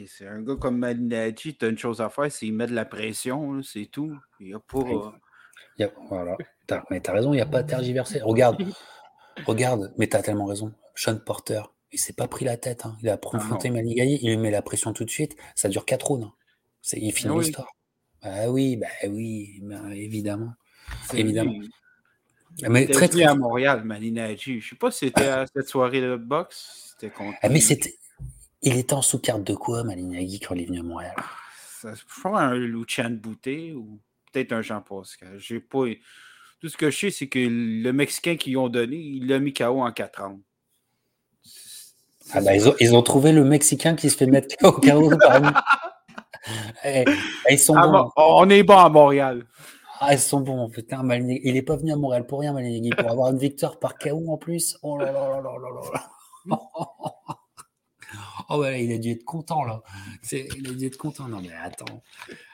C'est un gars comme Malinaggi, t'as une chose à faire, c'est il met de la pression, c'est tout. Il y a pas. Il y a- voilà. T'as- mais t'as raison, il n'y a pas à tergiverser. Regarde, [laughs] regarde, mais t'as tellement raison. Sean Porter, il s'est pas pris la tête. hein. Il a confronté Manigaï, il lui met la pression tout de suite. Ça dure 4 rounds. hein. Il finit Ah oui. l'histoire. Bah oui, bah oui, bah évidemment. Évidemment. lui. Mais Il très, très, à Montréal, Malinaggi. Je sais pas si c'était à cette soirée de boxe. C'était contre. Ah, mais c'était. Il était en sous-carte de quoi, Malignagui, quand il est venu à Montréal? Ça, je crois un Lucien Boutet ou peut-être un Jean Pascal. J'ai pas. Tout ce que je sais, c'est que le Mexicain qu'ils ont donné, il l'a mis KO en 4 ans. Ah bah, ils, ont, ils ont trouvé le Mexicain qui se fait mettre KO par [laughs] Eh, eh, ils sont Ah, bons. bon, on est bon à Montréal. Ah, ils sont bons. Putain. Il est pas venu à Montréal pour rien, Malignagui, pour avoir une victoire par KO en plus. Oh là là là là là là là. [laughs] Oh ouais, il a dû être content là. C'est- il a dû être content. Non mais attends.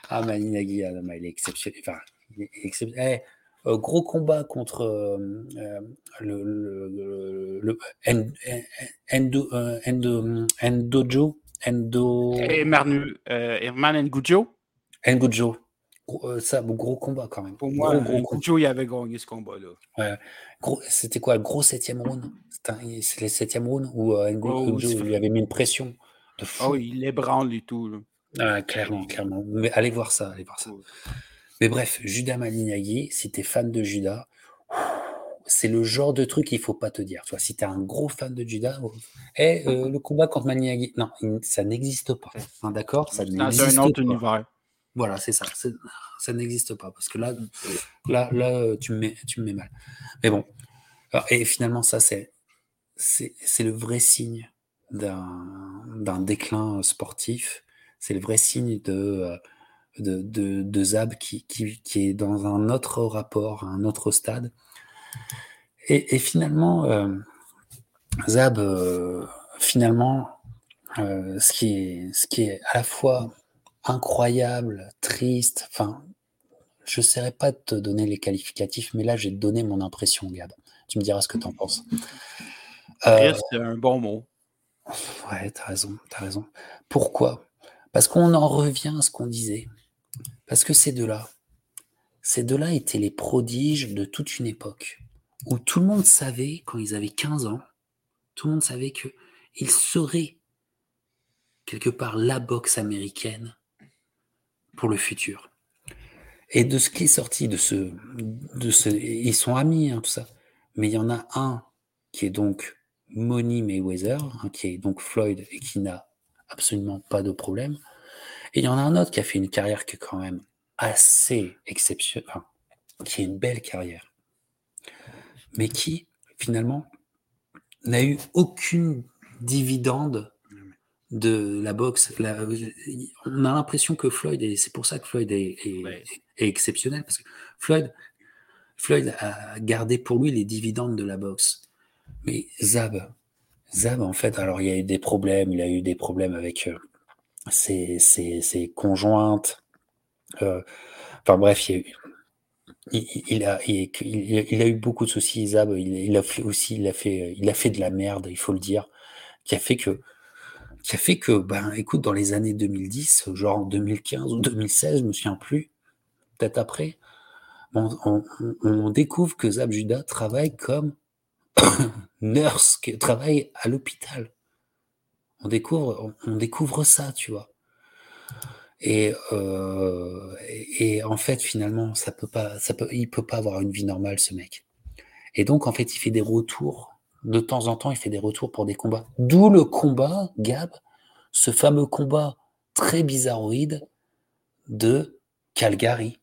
Ah Malignagui, ah, non, mais il est exceptionnel. Enfin, il est exceptionnel. Eh, euh, gros combat contre euh, euh, le, le, le, le En- En- Endo, euh, Endo, Endojo, Endo, Herman Ngujo, Engojo. Gros, euh, ça, gros combat quand même. pour moi, gros, gros. Ngujo, il avait gagné ce combat-là. Gros- C'était quoi, le gros septième round? C'est les septième round où euh, Ngo- Oh, c'est- lui avait mis une pression de fou. Oh, il l'ébranle et tout. Là. Ah, clairement, clairement. Mais allez voir ça, allez voir ça. Mais bref, Judas Malignagui, si t'es fan de Judas, c'est le genre de truc qu'il faut pas te dire. Tu vois, si t'es un gros fan de Judas, oh, eh, euh, le combat contre Malignagui, non, ça n'existe pas. Hein, D'accord? Ça n'existe un autre pas. univers. Voilà, c'est ça. Ça n'existe pas. Parce que là, là, là tu, me mets, tu me mets mal. Mais bon. et finalement, ça, c'est, le vrai signe d'un, déclin sportif. C'est le vrai signe de, de, de, Zab qui, qui, qui, est dans un autre rapport, un autre stade. Et, et finalement, euh, Zab, euh, finalement, euh, ce, qui est, ce qui est à la fois incroyable, triste, enfin, je ne saurais pas te donner les qualificatifs, mais là, j'ai donné mon impression, Gab. Tu me diras ce que tu en penses. Euh, c'est un bon mot. Ouais, t'as raison, t'as raison. Pourquoi? Parce qu'on en revient à ce qu'on disait. Parce que ces deux-là, ces deux-là étaient les prodiges de toute une époque où tout le monde savait, quand ils avaient 15 ans, tout le monde savait qu'ils seraient quelque part la boxe américaine le futur. Et de ce qui est sorti de ce, de ce, ils sont amis, hein, tout ça. Mais il y en a un qui est donc Money Mayweather, hein, qui est donc Floyd et qui n'a absolument pas de problème. Et il y en a un autre qui a fait une carrière qui est quand même assez exceptionnelle, qui est une belle carrière, mais qui finalement n'a eu aucune dividende de la boxe. on a l'impression que Floyd, et c'est pour ça que Floyd est, exceptionnel, parce que Floyd, Floyd a gardé pour lui les dividendes de la boxe. Mais Zab, Zab, en fait, alors il y a eu des problèmes, il a eu des problèmes avec euh, ses, conjointes. Euh, enfin bref, il, a, il, a eu beaucoup de soucis, Zab. Il, a fait aussi, il a fait, il a fait de la merde, il faut le dire, qui a fait que, qui a fait que, ben, écoute, dans les années 2010, genre 2015 ou 2016, je me souviens plus, peut-être après, on, découvre que Zab Judah travaille comme [coughs] nurse travaille à l'hôpital. On découvre, on découvre ça, tu vois. Et, euh, et, en fait, finalement, ça peut pas, ça peut, il peut pas avoir une vie normale, ce mec. Et donc, en fait, il fait des retours. De temps en temps, il fait des retours pour des combats. D'où le combat, Gab, ce fameux combat très bizarroïde de Calgary.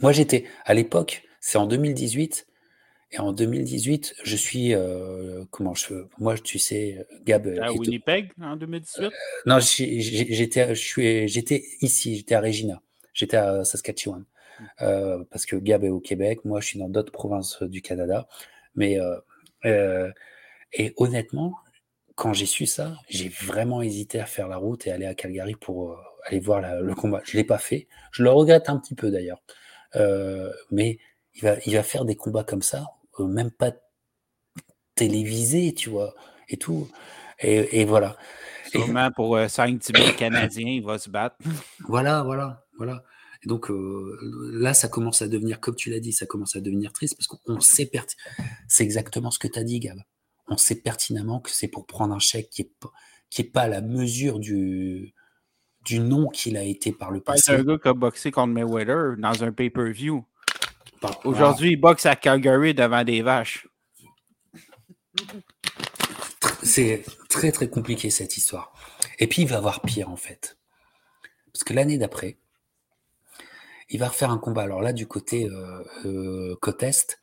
Moi, j'étais, à l'époque, c'est en 2018, et en 2018, je suis. Euh, comment je. Moi, tu sais, Gab. À Winnipeg en 2018 euh, Non, j'étais ici, j'étais à Regina. J'étais à Saskatchewan. Mmh. Euh, parce que Gab est au Québec. Moi, je suis dans d'autres provinces du Canada. Mais. Et honnêtement, quand j'ai su ça, j'ai vraiment hésité à faire la route et aller à Calgary pour aller voir le combat. Je ne l'ai pas fait. Je le regrette un petit peu d'ailleurs. mais il va, il va faire des combats comme ça même pas télévisé, tu vois, et tout. Et, et voilà. Sûrement pour 5-10 000 Canadiens, il va se battre. Voilà, voilà, voilà. Et donc euh, là, ça commence à devenir, comme tu l'as dit, ça commence à devenir triste parce qu'on sait pertinemment, c'est exactement ce que tu as dit, Gab. On sait pertinemment que c'est pour prendre un chèque qui n'est pas, qui est pas à la mesure du, du nom qu'il a été par le passé. C'est un gars qui a boxé contre Mayweather dans un pay-per-view. Aujourd'hui, il boxe à Calgary devant des vaches. C'est très très compliqué cette histoire. Et puis il va avoir pire en fait. Parce que l'année d'après, il va refaire un combat. Alors là, du côté euh, euh, côte Est.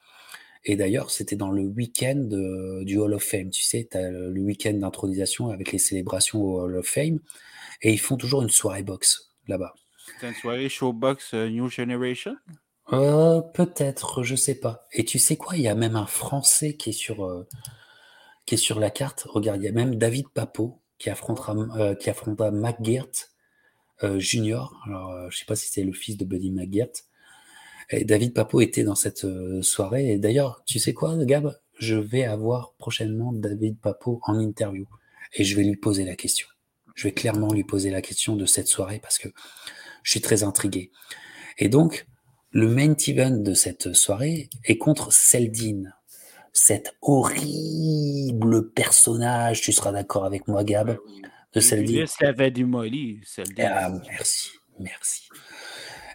Et d'ailleurs, c'était dans le week-end du Hall of Fame. Tu sais, tu as le week-end d'intronisation avec les célébrations au Hall of Fame. Et ils font toujours une soirée boxe là-bas. C'est une soirée showbox euh, New Generation? Euh, peut-être, je sais pas. Et tu sais quoi? Il y a même un Français qui est sur, euh, qui est sur la carte. Regarde, il y a même David Papo qui affrontera, euh, qui affrontera McGirt Junior. Alors, je sais pas si c'est le fils de Buddy McGirt. Et David Papo était dans cette soirée. Et d'ailleurs, tu sais quoi, Gab? Je vais avoir prochainement David Papo en interview et je vais lui poser la question. Je vais clairement lui poser la question de cette soirée parce que je suis très intrigué. Et donc, le main event de cette soirée est contre Seldin. Cet horrible personnage, tu seras d'accord avec moi, Gab, de Seldin. avait du molly, Seldin. Ah, merci, merci.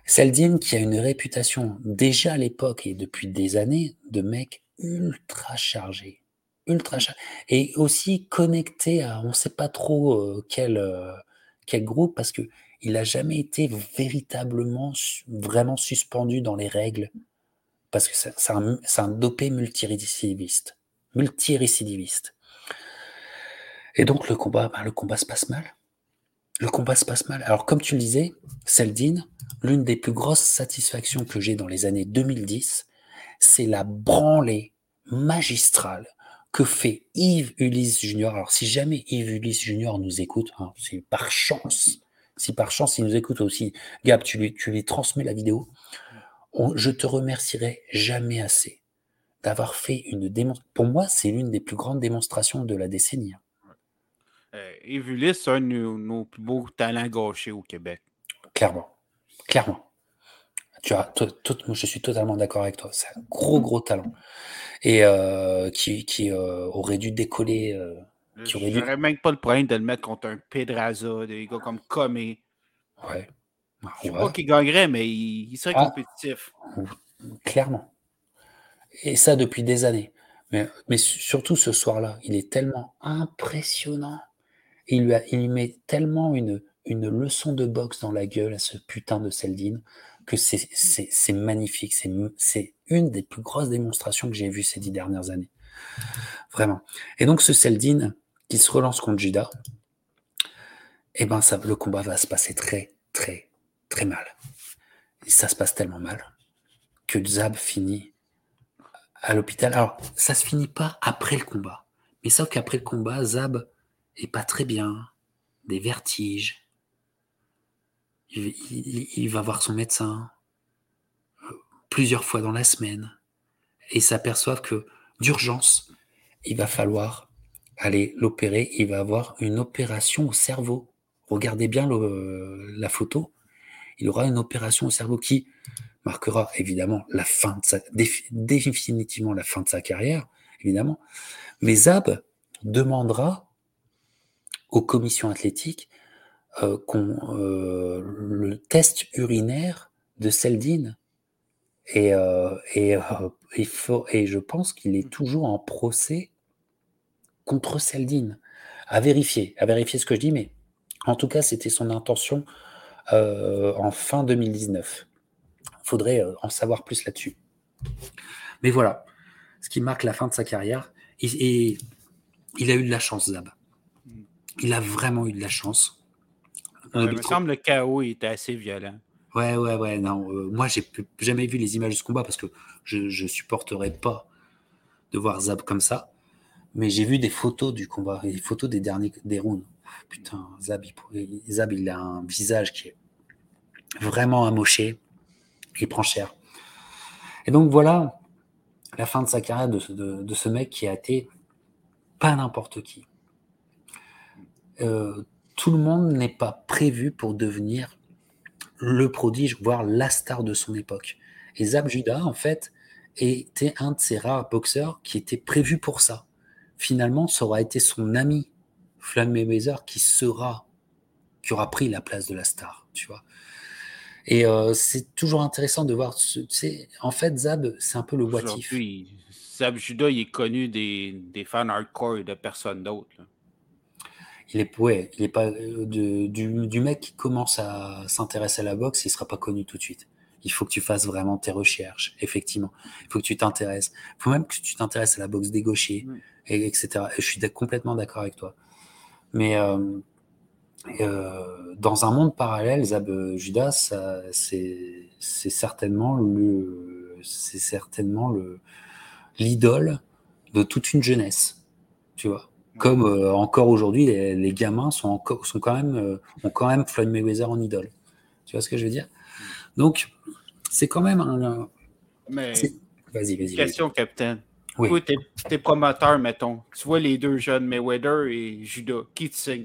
Seldin qui a une réputation déjà à l'époque et depuis des années de mec ultra chargé, ultra chargé, et aussi connecté à on ne sait pas trop euh, quel, euh, quel groupe parce que il n'a jamais été véritablement, vraiment suspendu dans les règles, parce que c'est un, un, dopé multirécidiviste. Multirécidiviste. Et donc le combat, ben, le combat se passe mal. Le combat se passe mal. Alors comme tu le disais, Seldin, l'une des plus grosses satisfactions que j'ai dans les années 2010, c'est la branlée magistrale que fait Yves Ulysse Junior. Alors si jamais Yves Ulysse Junior nous écoute, hein, c'est par chance, si par chance il nous écoute aussi, Gab, tu lui, tu lui transmets la vidéo, je te remercierai jamais assez d'avoir fait une démonstration. Pour moi, c'est l'une des plus grandes démonstrations de la décennie. Hein. Euh, Yves Ulysse, c'est un de nos, plus beaux talents gauchers au Québec. Clairement. Clairement. Tu as, tout, je suis totalement d'accord avec toi. C'est un gros, gros talent. Et euh, qui, qui euh, aurait dû décoller. Euh, qui aurait dû... même pas le problème de le mettre contre un Pedraza, des gars comme Comé. Ouais. Je ne sais pas qu'il gagnerait, mais il, serait ah. compétitif. Clairement. Et ça depuis des années. Mais, mais surtout ce soir-là, il est tellement impressionnant. Il lui, a, met tellement une, une leçon de boxe dans la gueule à ce putain de Seldin que c'est magnifique. C'est une des plus grosses démonstrations que j'ai vues ces dix dernières années. Vraiment. Et donc ce Seldin qui se relance contre Judas, eh ben ça, le combat va se passer très, très, très mal. Et ça se passe tellement mal que Zab finit à l'hôpital. Alors, ça se finit pas après le combat. Mais sauf qu'après le combat, Zab est pas très bien, des vertiges, il, va voir son médecin euh, plusieurs fois dans la semaine et s'aperçoit que d'urgence, il va falloir aller l'opérer. Il va avoir une opération au cerveau. Regardez bien la photo. Il aura une opération au cerveau qui marquera évidemment la fin définitivement la fin de sa carrière, évidemment. Mais Zab demandera aux commissions athlétiques euh, euh, le test urinaire de Seldin. Et, euh, et, et, je pense qu'il est toujours en procès contre Seldin. À vérifier, à vérifier ce que je dis, mais en tout cas, c'était son intention en fin 2019. Il faudrait en savoir plus là-dessus. Mais voilà, ce qui marque la fin de sa carrière. Et, il a eu de la chance, Zab. Il a vraiment eu de la chance. Il me semble que le chaos était assez violent. Ouais, ouais, ouais. Non, euh, moi, j'ai jamais vu les images de ce combat parce que je ne supporterais pas de voir Zab comme ça. Mais j'ai vu des photos du combat, des photos des derniers des rounds. Putain, Zab il, Zab, il a un visage qui est vraiment amoché. Il prend cher. Et donc voilà la fin de sa carrière de, de, ce mec qui a été pas n'importe qui. Euh, tout le monde n'est pas prévu pour devenir le prodige, voire la star de son époque. Et Zab Judah, en fait, était un de ces rares boxeurs qui était prévu pour ça. Finalement, ça aura été son ami, Floyd Mayweather, qui sera, qui aura pris la place de la star, tu vois. Et euh, c'est toujours intéressant de voir, tu sais, en fait, Zab, c'est un peu le what Zab Judah, il est connu des, des fans hardcore et de personne d'autre il est, ouais, il est pas euh, du, du, mec qui commence à s'intéresser à la boxe, il sera pas connu tout de suite. Il faut que tu fasses vraiment tes recherches, effectivement. Il faut que tu t'intéresses. Il faut même que tu t'intéresses à la boxe des gauchers, et, etc. Et je suis complètement d'accord avec toi. Mais euh, euh, dans un monde parallèle, Zab Judas, c'est certainement le, c'est certainement le l'idole de toute une jeunesse, tu vois. Comme euh, encore aujourd'hui, les, gamins sont, encore, sont quand même, euh, ont quand même Floyd Mayweather en idole. Tu vois ce que je veux dire? Donc, c'est quand même un. Mais. Vas-y, vas-y. Question, capitaine. Oui. t'es, es promoteur, mettons. Tu vois les deux jeunes, Mayweather et Judas. Qui te signe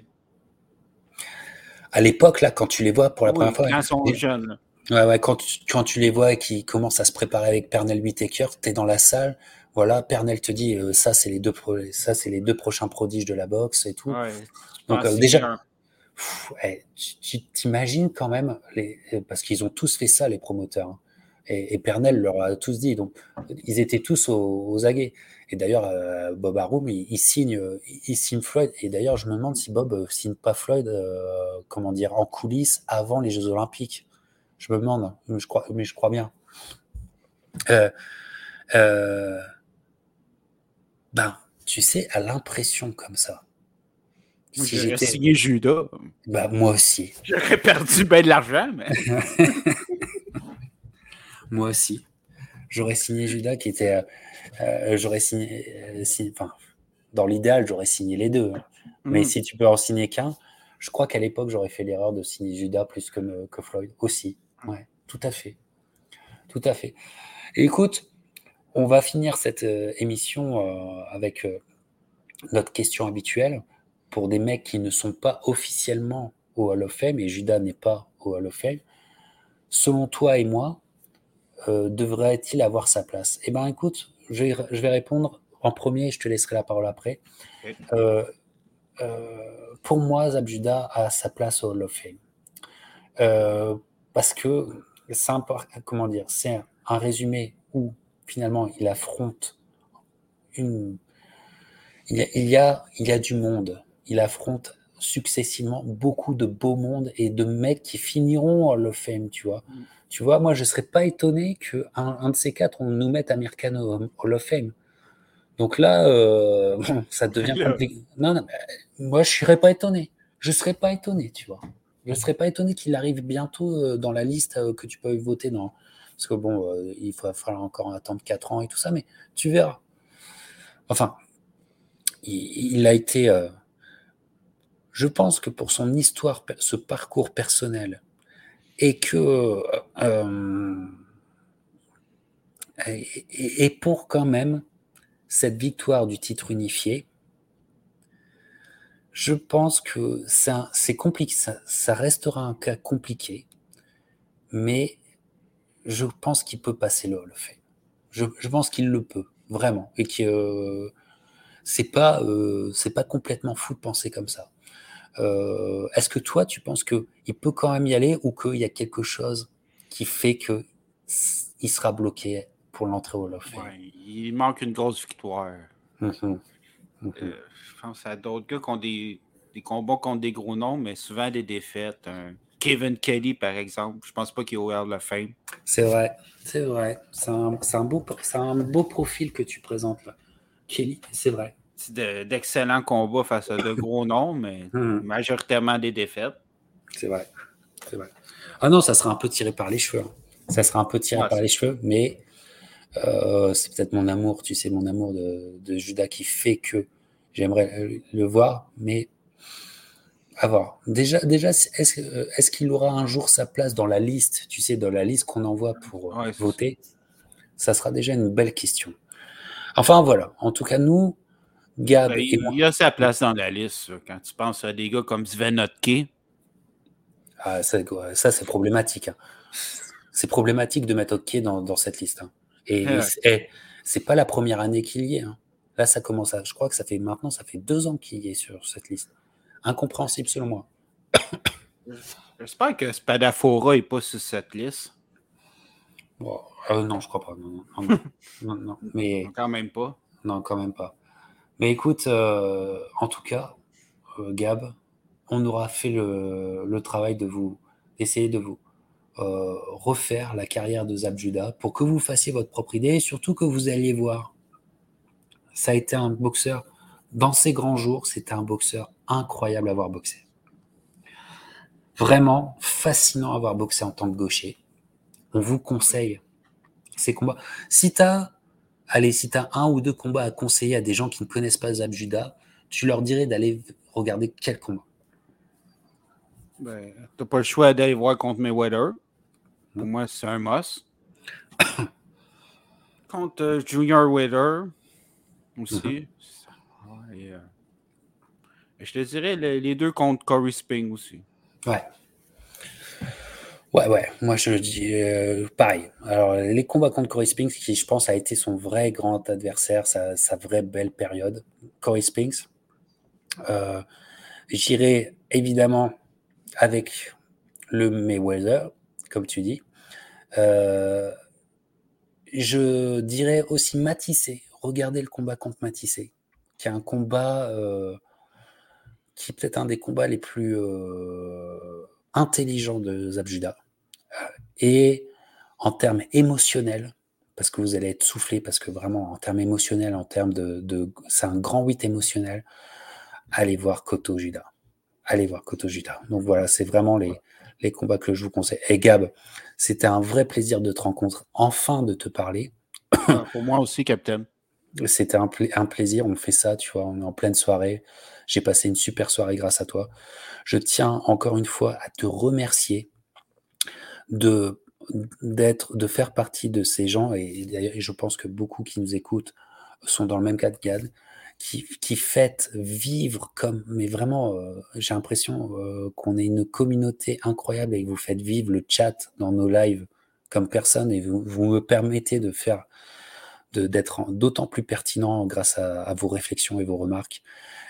À l'époque, là, quand tu les vois pour la première fois. Quand ils sont jeunes. Ouais, ouais, quand tu, quand tu les vois et qu'ils commencent à se préparer avec Pernell Whitaker, tu es dans la salle, voilà, Pernel te dit euh, ça c'est les deux ça c'est les deux prochains prodiges de la boxe et tout. Donc euh, déjà, tu t'imagines quand même les parce qu'ils ont tous fait ça les promoteurs. Hein. Et, Pernell leur a tous dit. Donc, ils étaient tous aux, aguets. Et d'ailleurs, euh, Bob Arum, il, signe, il signe Floyd. Et d'ailleurs, je me demande si Bob euh, signe pas Floyd, euh, comment dire, en coulisses avant les Jeux Olympiques. Je me demande, mais je crois, mais je crois bien. Ben, tu sais, à l'impression comme ça. Si j'étais signé Judas. Ben, moi aussi. [laughs] J'aurais perdu bien de l'argent, mais. [laughs] moi aussi. J'aurais signé Judas qui était. Euh, euh, j'aurais signé. Euh, enfin, dans l'idéal, j'aurais signé les deux. Hein. Mais mm. si tu peux en signer qu'un, je crois qu'à l'époque, j'aurais fait l'erreur de signer Judas plus que, que Floyd aussi. Ouais, tout à fait. Tout à fait. écoute, on va finir cette émission avec notre question habituelle pour des mecs qui ne sont pas officiellement au Hall of Fame, et Judas n'est pas au Hall of Fame. Selon toi et moi, euh, devrait-il avoir sa place? Eh bien, écoute, je vais, répondre en premier, je te laisserai la parole après. Euh, euh, pour moi, Zabjuda a sa place au Hall of Fame. parce que c'est un, comment dire, c'est un, résumé où finalement il affronte une. Il y, a, il, y a, il y a du monde. Il affronte successivement beaucoup de beaux mondes et de mecs qui finiront of Fame, tu vois. Mm. Tu vois, moi, je ne serais pas étonné qu'un un de ces quatre, on nous mette American Hall of Fame. Donc là, euh, [laughs] ça devient [laughs] compliqué. Non, non, moi, je ne serais pas étonné. Je ne serais pas étonné, tu vois. Je ne serais pas étonné qu'il arrive bientôt euh, dans la liste euh, que tu peux voter dans. Parce que bon, il va falloir encore attendre 4 ans et tout ça, mais tu verras. Enfin, il, a été. je pense que pour son histoire, ce parcours personnel, et que euh, et, pour quand même cette victoire du titre unifié, je pense que c'est compliqué, ça, restera un cas compliqué, mais je pense qu'il peut passer le Hall je, je, pense qu'il le peut vraiment et que euh, c'est pas euh, c'est pas complètement fou de penser comme ça. Euh, est-ce que toi, tu penses qu'il peut quand même y aller ou qu'il y a quelque chose qui fait qu'il sera bloqué pour l'entrée au Love Il manque une grosse victoire. Mm-hmm. Mm-hmm. Euh, je pense à d'autres gars qui ont des, combats contre des gros noms, mais souvent des défaites. Kevin Kelly, par exemple, je pense pas qu'il ait ouvert la fin. C'est vrai, c'est vrai. C'est un, un, beau, un beau profil que tu présentes là. Kelly, c'est vrai d'excellents combats face à de gros noms, mais [laughs] hmm. majoritairement des défaites. C'est vrai. C'est vrai. Ah non, ça sera un peu tiré par les cheveux. Hein. Ça sera un peu tiré par les cheveux, mais euh, c'est peut-être mon amour, tu sais, mon amour de, Judas qui fait que j'aimerais le voir, mais à voir. Déjà, déjà est-ce est qu'il aura un jour sa place dans la liste, tu sais, dans la liste qu'on envoie pour voter? Ça sera déjà une belle question. Enfin, voilà. En tout cas, nous, ben, il y a sa place dans la liste quand tu penses à des gars comme Sven Notke. Ah, ça, c'est problématique. Hein. C'est problématique de mettre Hockey dans, cette liste. Hein. Et, eh, c'est pas la première année qu'il y est. Hein. Là, ça commence à. Je crois que ça fait maintenant, ça fait deux ans qu'il y est sur cette liste. Incompréhensible selon moi. J'espère que Spadafora n'est pas sur cette liste. Euh, non, je crois pas. Non, non, non, [laughs] mais... Quand même pas. Non, quand même pas. Mais écoute, euh, en tout cas, euh, Gab, on aura fait le, travail de vous, d'essayer de vous refaire la carrière de Zabjuda pour que vous fassiez votre propre idée et surtout que vous alliez voir. Ça a été un boxeur, dans ses grands jours, c'était un boxeur incroyable à voir boxer. Vraiment fascinant à voir boxer en tant que gaucher. On vous conseille ces combats. Si tu as allez, si as un ou deux combats à conseiller à des gens qui ne connaissent pas Zabjuda, tu leur dirais d'aller regarder quel combat? Ben, Tu n'as pas le choix d'aller voir contre Mayweather. Pour moi, c'est un must. [coughs] contre euh, Junior Wader aussi. Mm-hmm. Euh, je te dirais les, deux contre Corey Spring aussi. Ouais. Ouais, ouais, moi je dis euh, pareil. Alors, les combats contre Corey Spinks, qui je pense a été son vrai grand adversaire, sa, sa vraie belle période, Corey Spinks. Euh, J'irai évidemment avec le Mayweather, comme tu dis. Euh, je dirais aussi Matissé. Regardez le combat contre Matissé, qui est un combat euh, qui est peut-être un des combats les plus euh, intelligents de Zabjuda. Et en termes émotionnels, parce que vous allez être soufflé, parce que vraiment en termes émotionnels, en termes de, c'est un grand 8 émotionnel, allez voir Koto Juda. Allez voir Koto Juda. Donc voilà, c'est vraiment les, les combats que je vous conseille. Et Gab, c'était un vrai plaisir de te rencontrer, enfin de te parler. Pour moi aussi, Captain. C'était un, un, plaisir, on fait ça, tu vois, on est en pleine soirée. J'ai passé une super soirée grâce à toi. Je tiens encore une fois à te remercier de d'être, de faire partie de ces gens, et, je pense que beaucoup qui nous écoutent sont dans le même cas de Gad, qui, qui vivre comme, mais vraiment, euh, j'ai l'impression euh, qu'on est une communauté incroyable et que vous faites vivre le chat dans nos lives comme personne et vous, vous me permettez de faire, d'être d'autant plus pertinent grâce à, vos réflexions et vos remarques.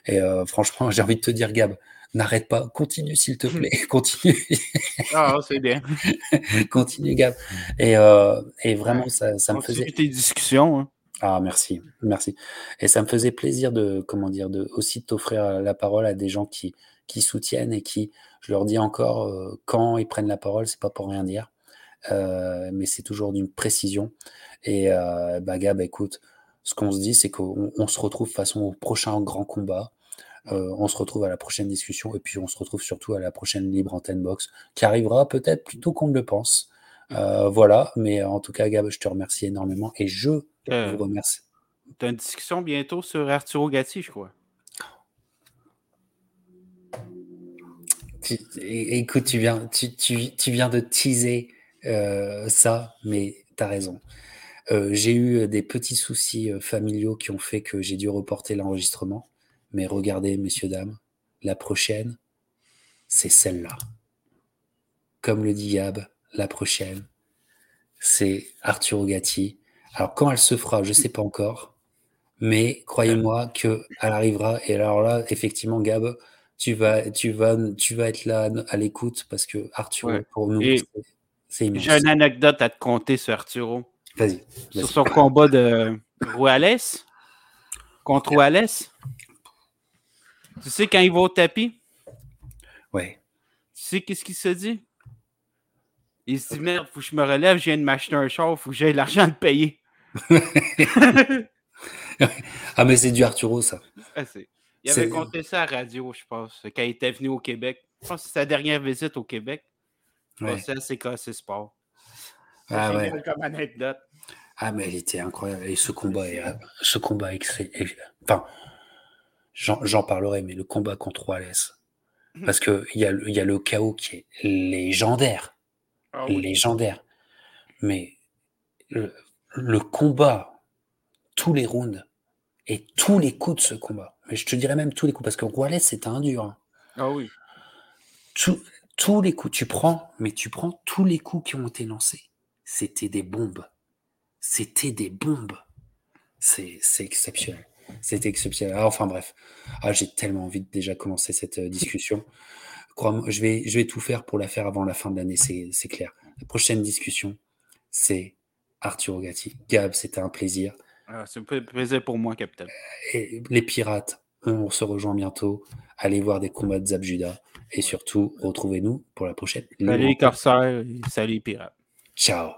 Et euh, franchement, [laughs] j'ai envie de te dire, Gab, n'arrête pas, continue s'il te plaît, [laughs] continue. Ah, c'est bien. [laughs] continue, Gab. Et, euh, et vraiment, ça, ça me faisait. tes discussions. Hein. Ah, merci, merci. Et ça me faisait plaisir de, comment dire, de aussi t'offrir la parole à des gens qui, qui soutiennent et qui, je leur dis encore, euh, quand ils prennent la parole, c'est pas pour rien dire, euh, mais c'est toujours d'une précision. Et euh, bah, Gab, écoute, ce qu'on se dit, c'est qu'on se retrouve façon au prochain grand combat. Euh, on se retrouve à la prochaine discussion et puis on se retrouve surtout à la prochaine libre antenne box qui arrivera peut-être plus tôt qu'on ne le pense. Euh, voilà, mais en tout cas, Gab, je te remercie énormément et je euh, vous remercie. Tu as une discussion bientôt sur Arturo Gatti, je crois. écoute, tu viens, tu, tu, viens de teaser ça, mais tu as raison. j'ai eu des petits soucis familiaux qui ont fait que j'ai dû reporter l'enregistrement. Mais regardez, messieurs, dames, la prochaine, c'est celle-là. Comme le dit Yab, la prochaine, c'est Arthur Gatti. Alors, quand elle se fera, je ne sais pas encore, mais croyez-moi qu'elle arrivera. Et alors là, effectivement, Gab, tu vas, tu vas, tu vas être là à l'écoute parce que Arthur, pour nous. J'ai une anecdote à te conter sur Arturo. Vas-y. sur son combat de Rouales contre Rouales. Tu sais, quand il va au tapis? Ouais. Tu sais qu'est-ce qu'il se dit? Il se dit, merde, faut que je me relève, je viens de m'acheter un char, faut que j'aie l'argent de payer. [laughs] ah, mais c'est du Arturo, ça. Ah, il avait compté ça à la radio, je pense, quand il était venu au Québec. Je pense que c'est sa dernière visite au Québec. Ouais. Cassé sport. Ah, ouais. comme anecdote. Ah, mais il était incroyable. Et ce combat est, ce combat enfin, j'en parlerai, mais le combat contre Wallace, mmh. parce qu'il y, a, y a le chaos qui est légendaire. Ah légendaire. Mais le, combat, tous les rounds et tous les coups de ce combat, mais je te dirais même tous les coups, parce que Wallace, c'est un dur. Hein. Ah oui. Tous les coups, tu prends, mais tu prends tous les coups qui ont été lancés. C'était des bombes. C'était des bombes. C'est exceptionnel. C'était exceptionnel. Ah, enfin bref, ah, j'ai tellement envie de déjà commencer cette euh, discussion. Crois-moi, je vais, je vais tout faire pour la faire avant la fin de l'année, c'est clair. La prochaine discussion, c'est Arthur Gatti. Gab, c'était un plaisir. Ah, c'est un plaisir pour moi, capitaine. Et les pirates, on se rejoint bientôt. Allez voir des combats de Zabjuda. Et surtout, retrouvez-nous pour la prochaine. Salut, Corsair. Salut, pirates. Ciao.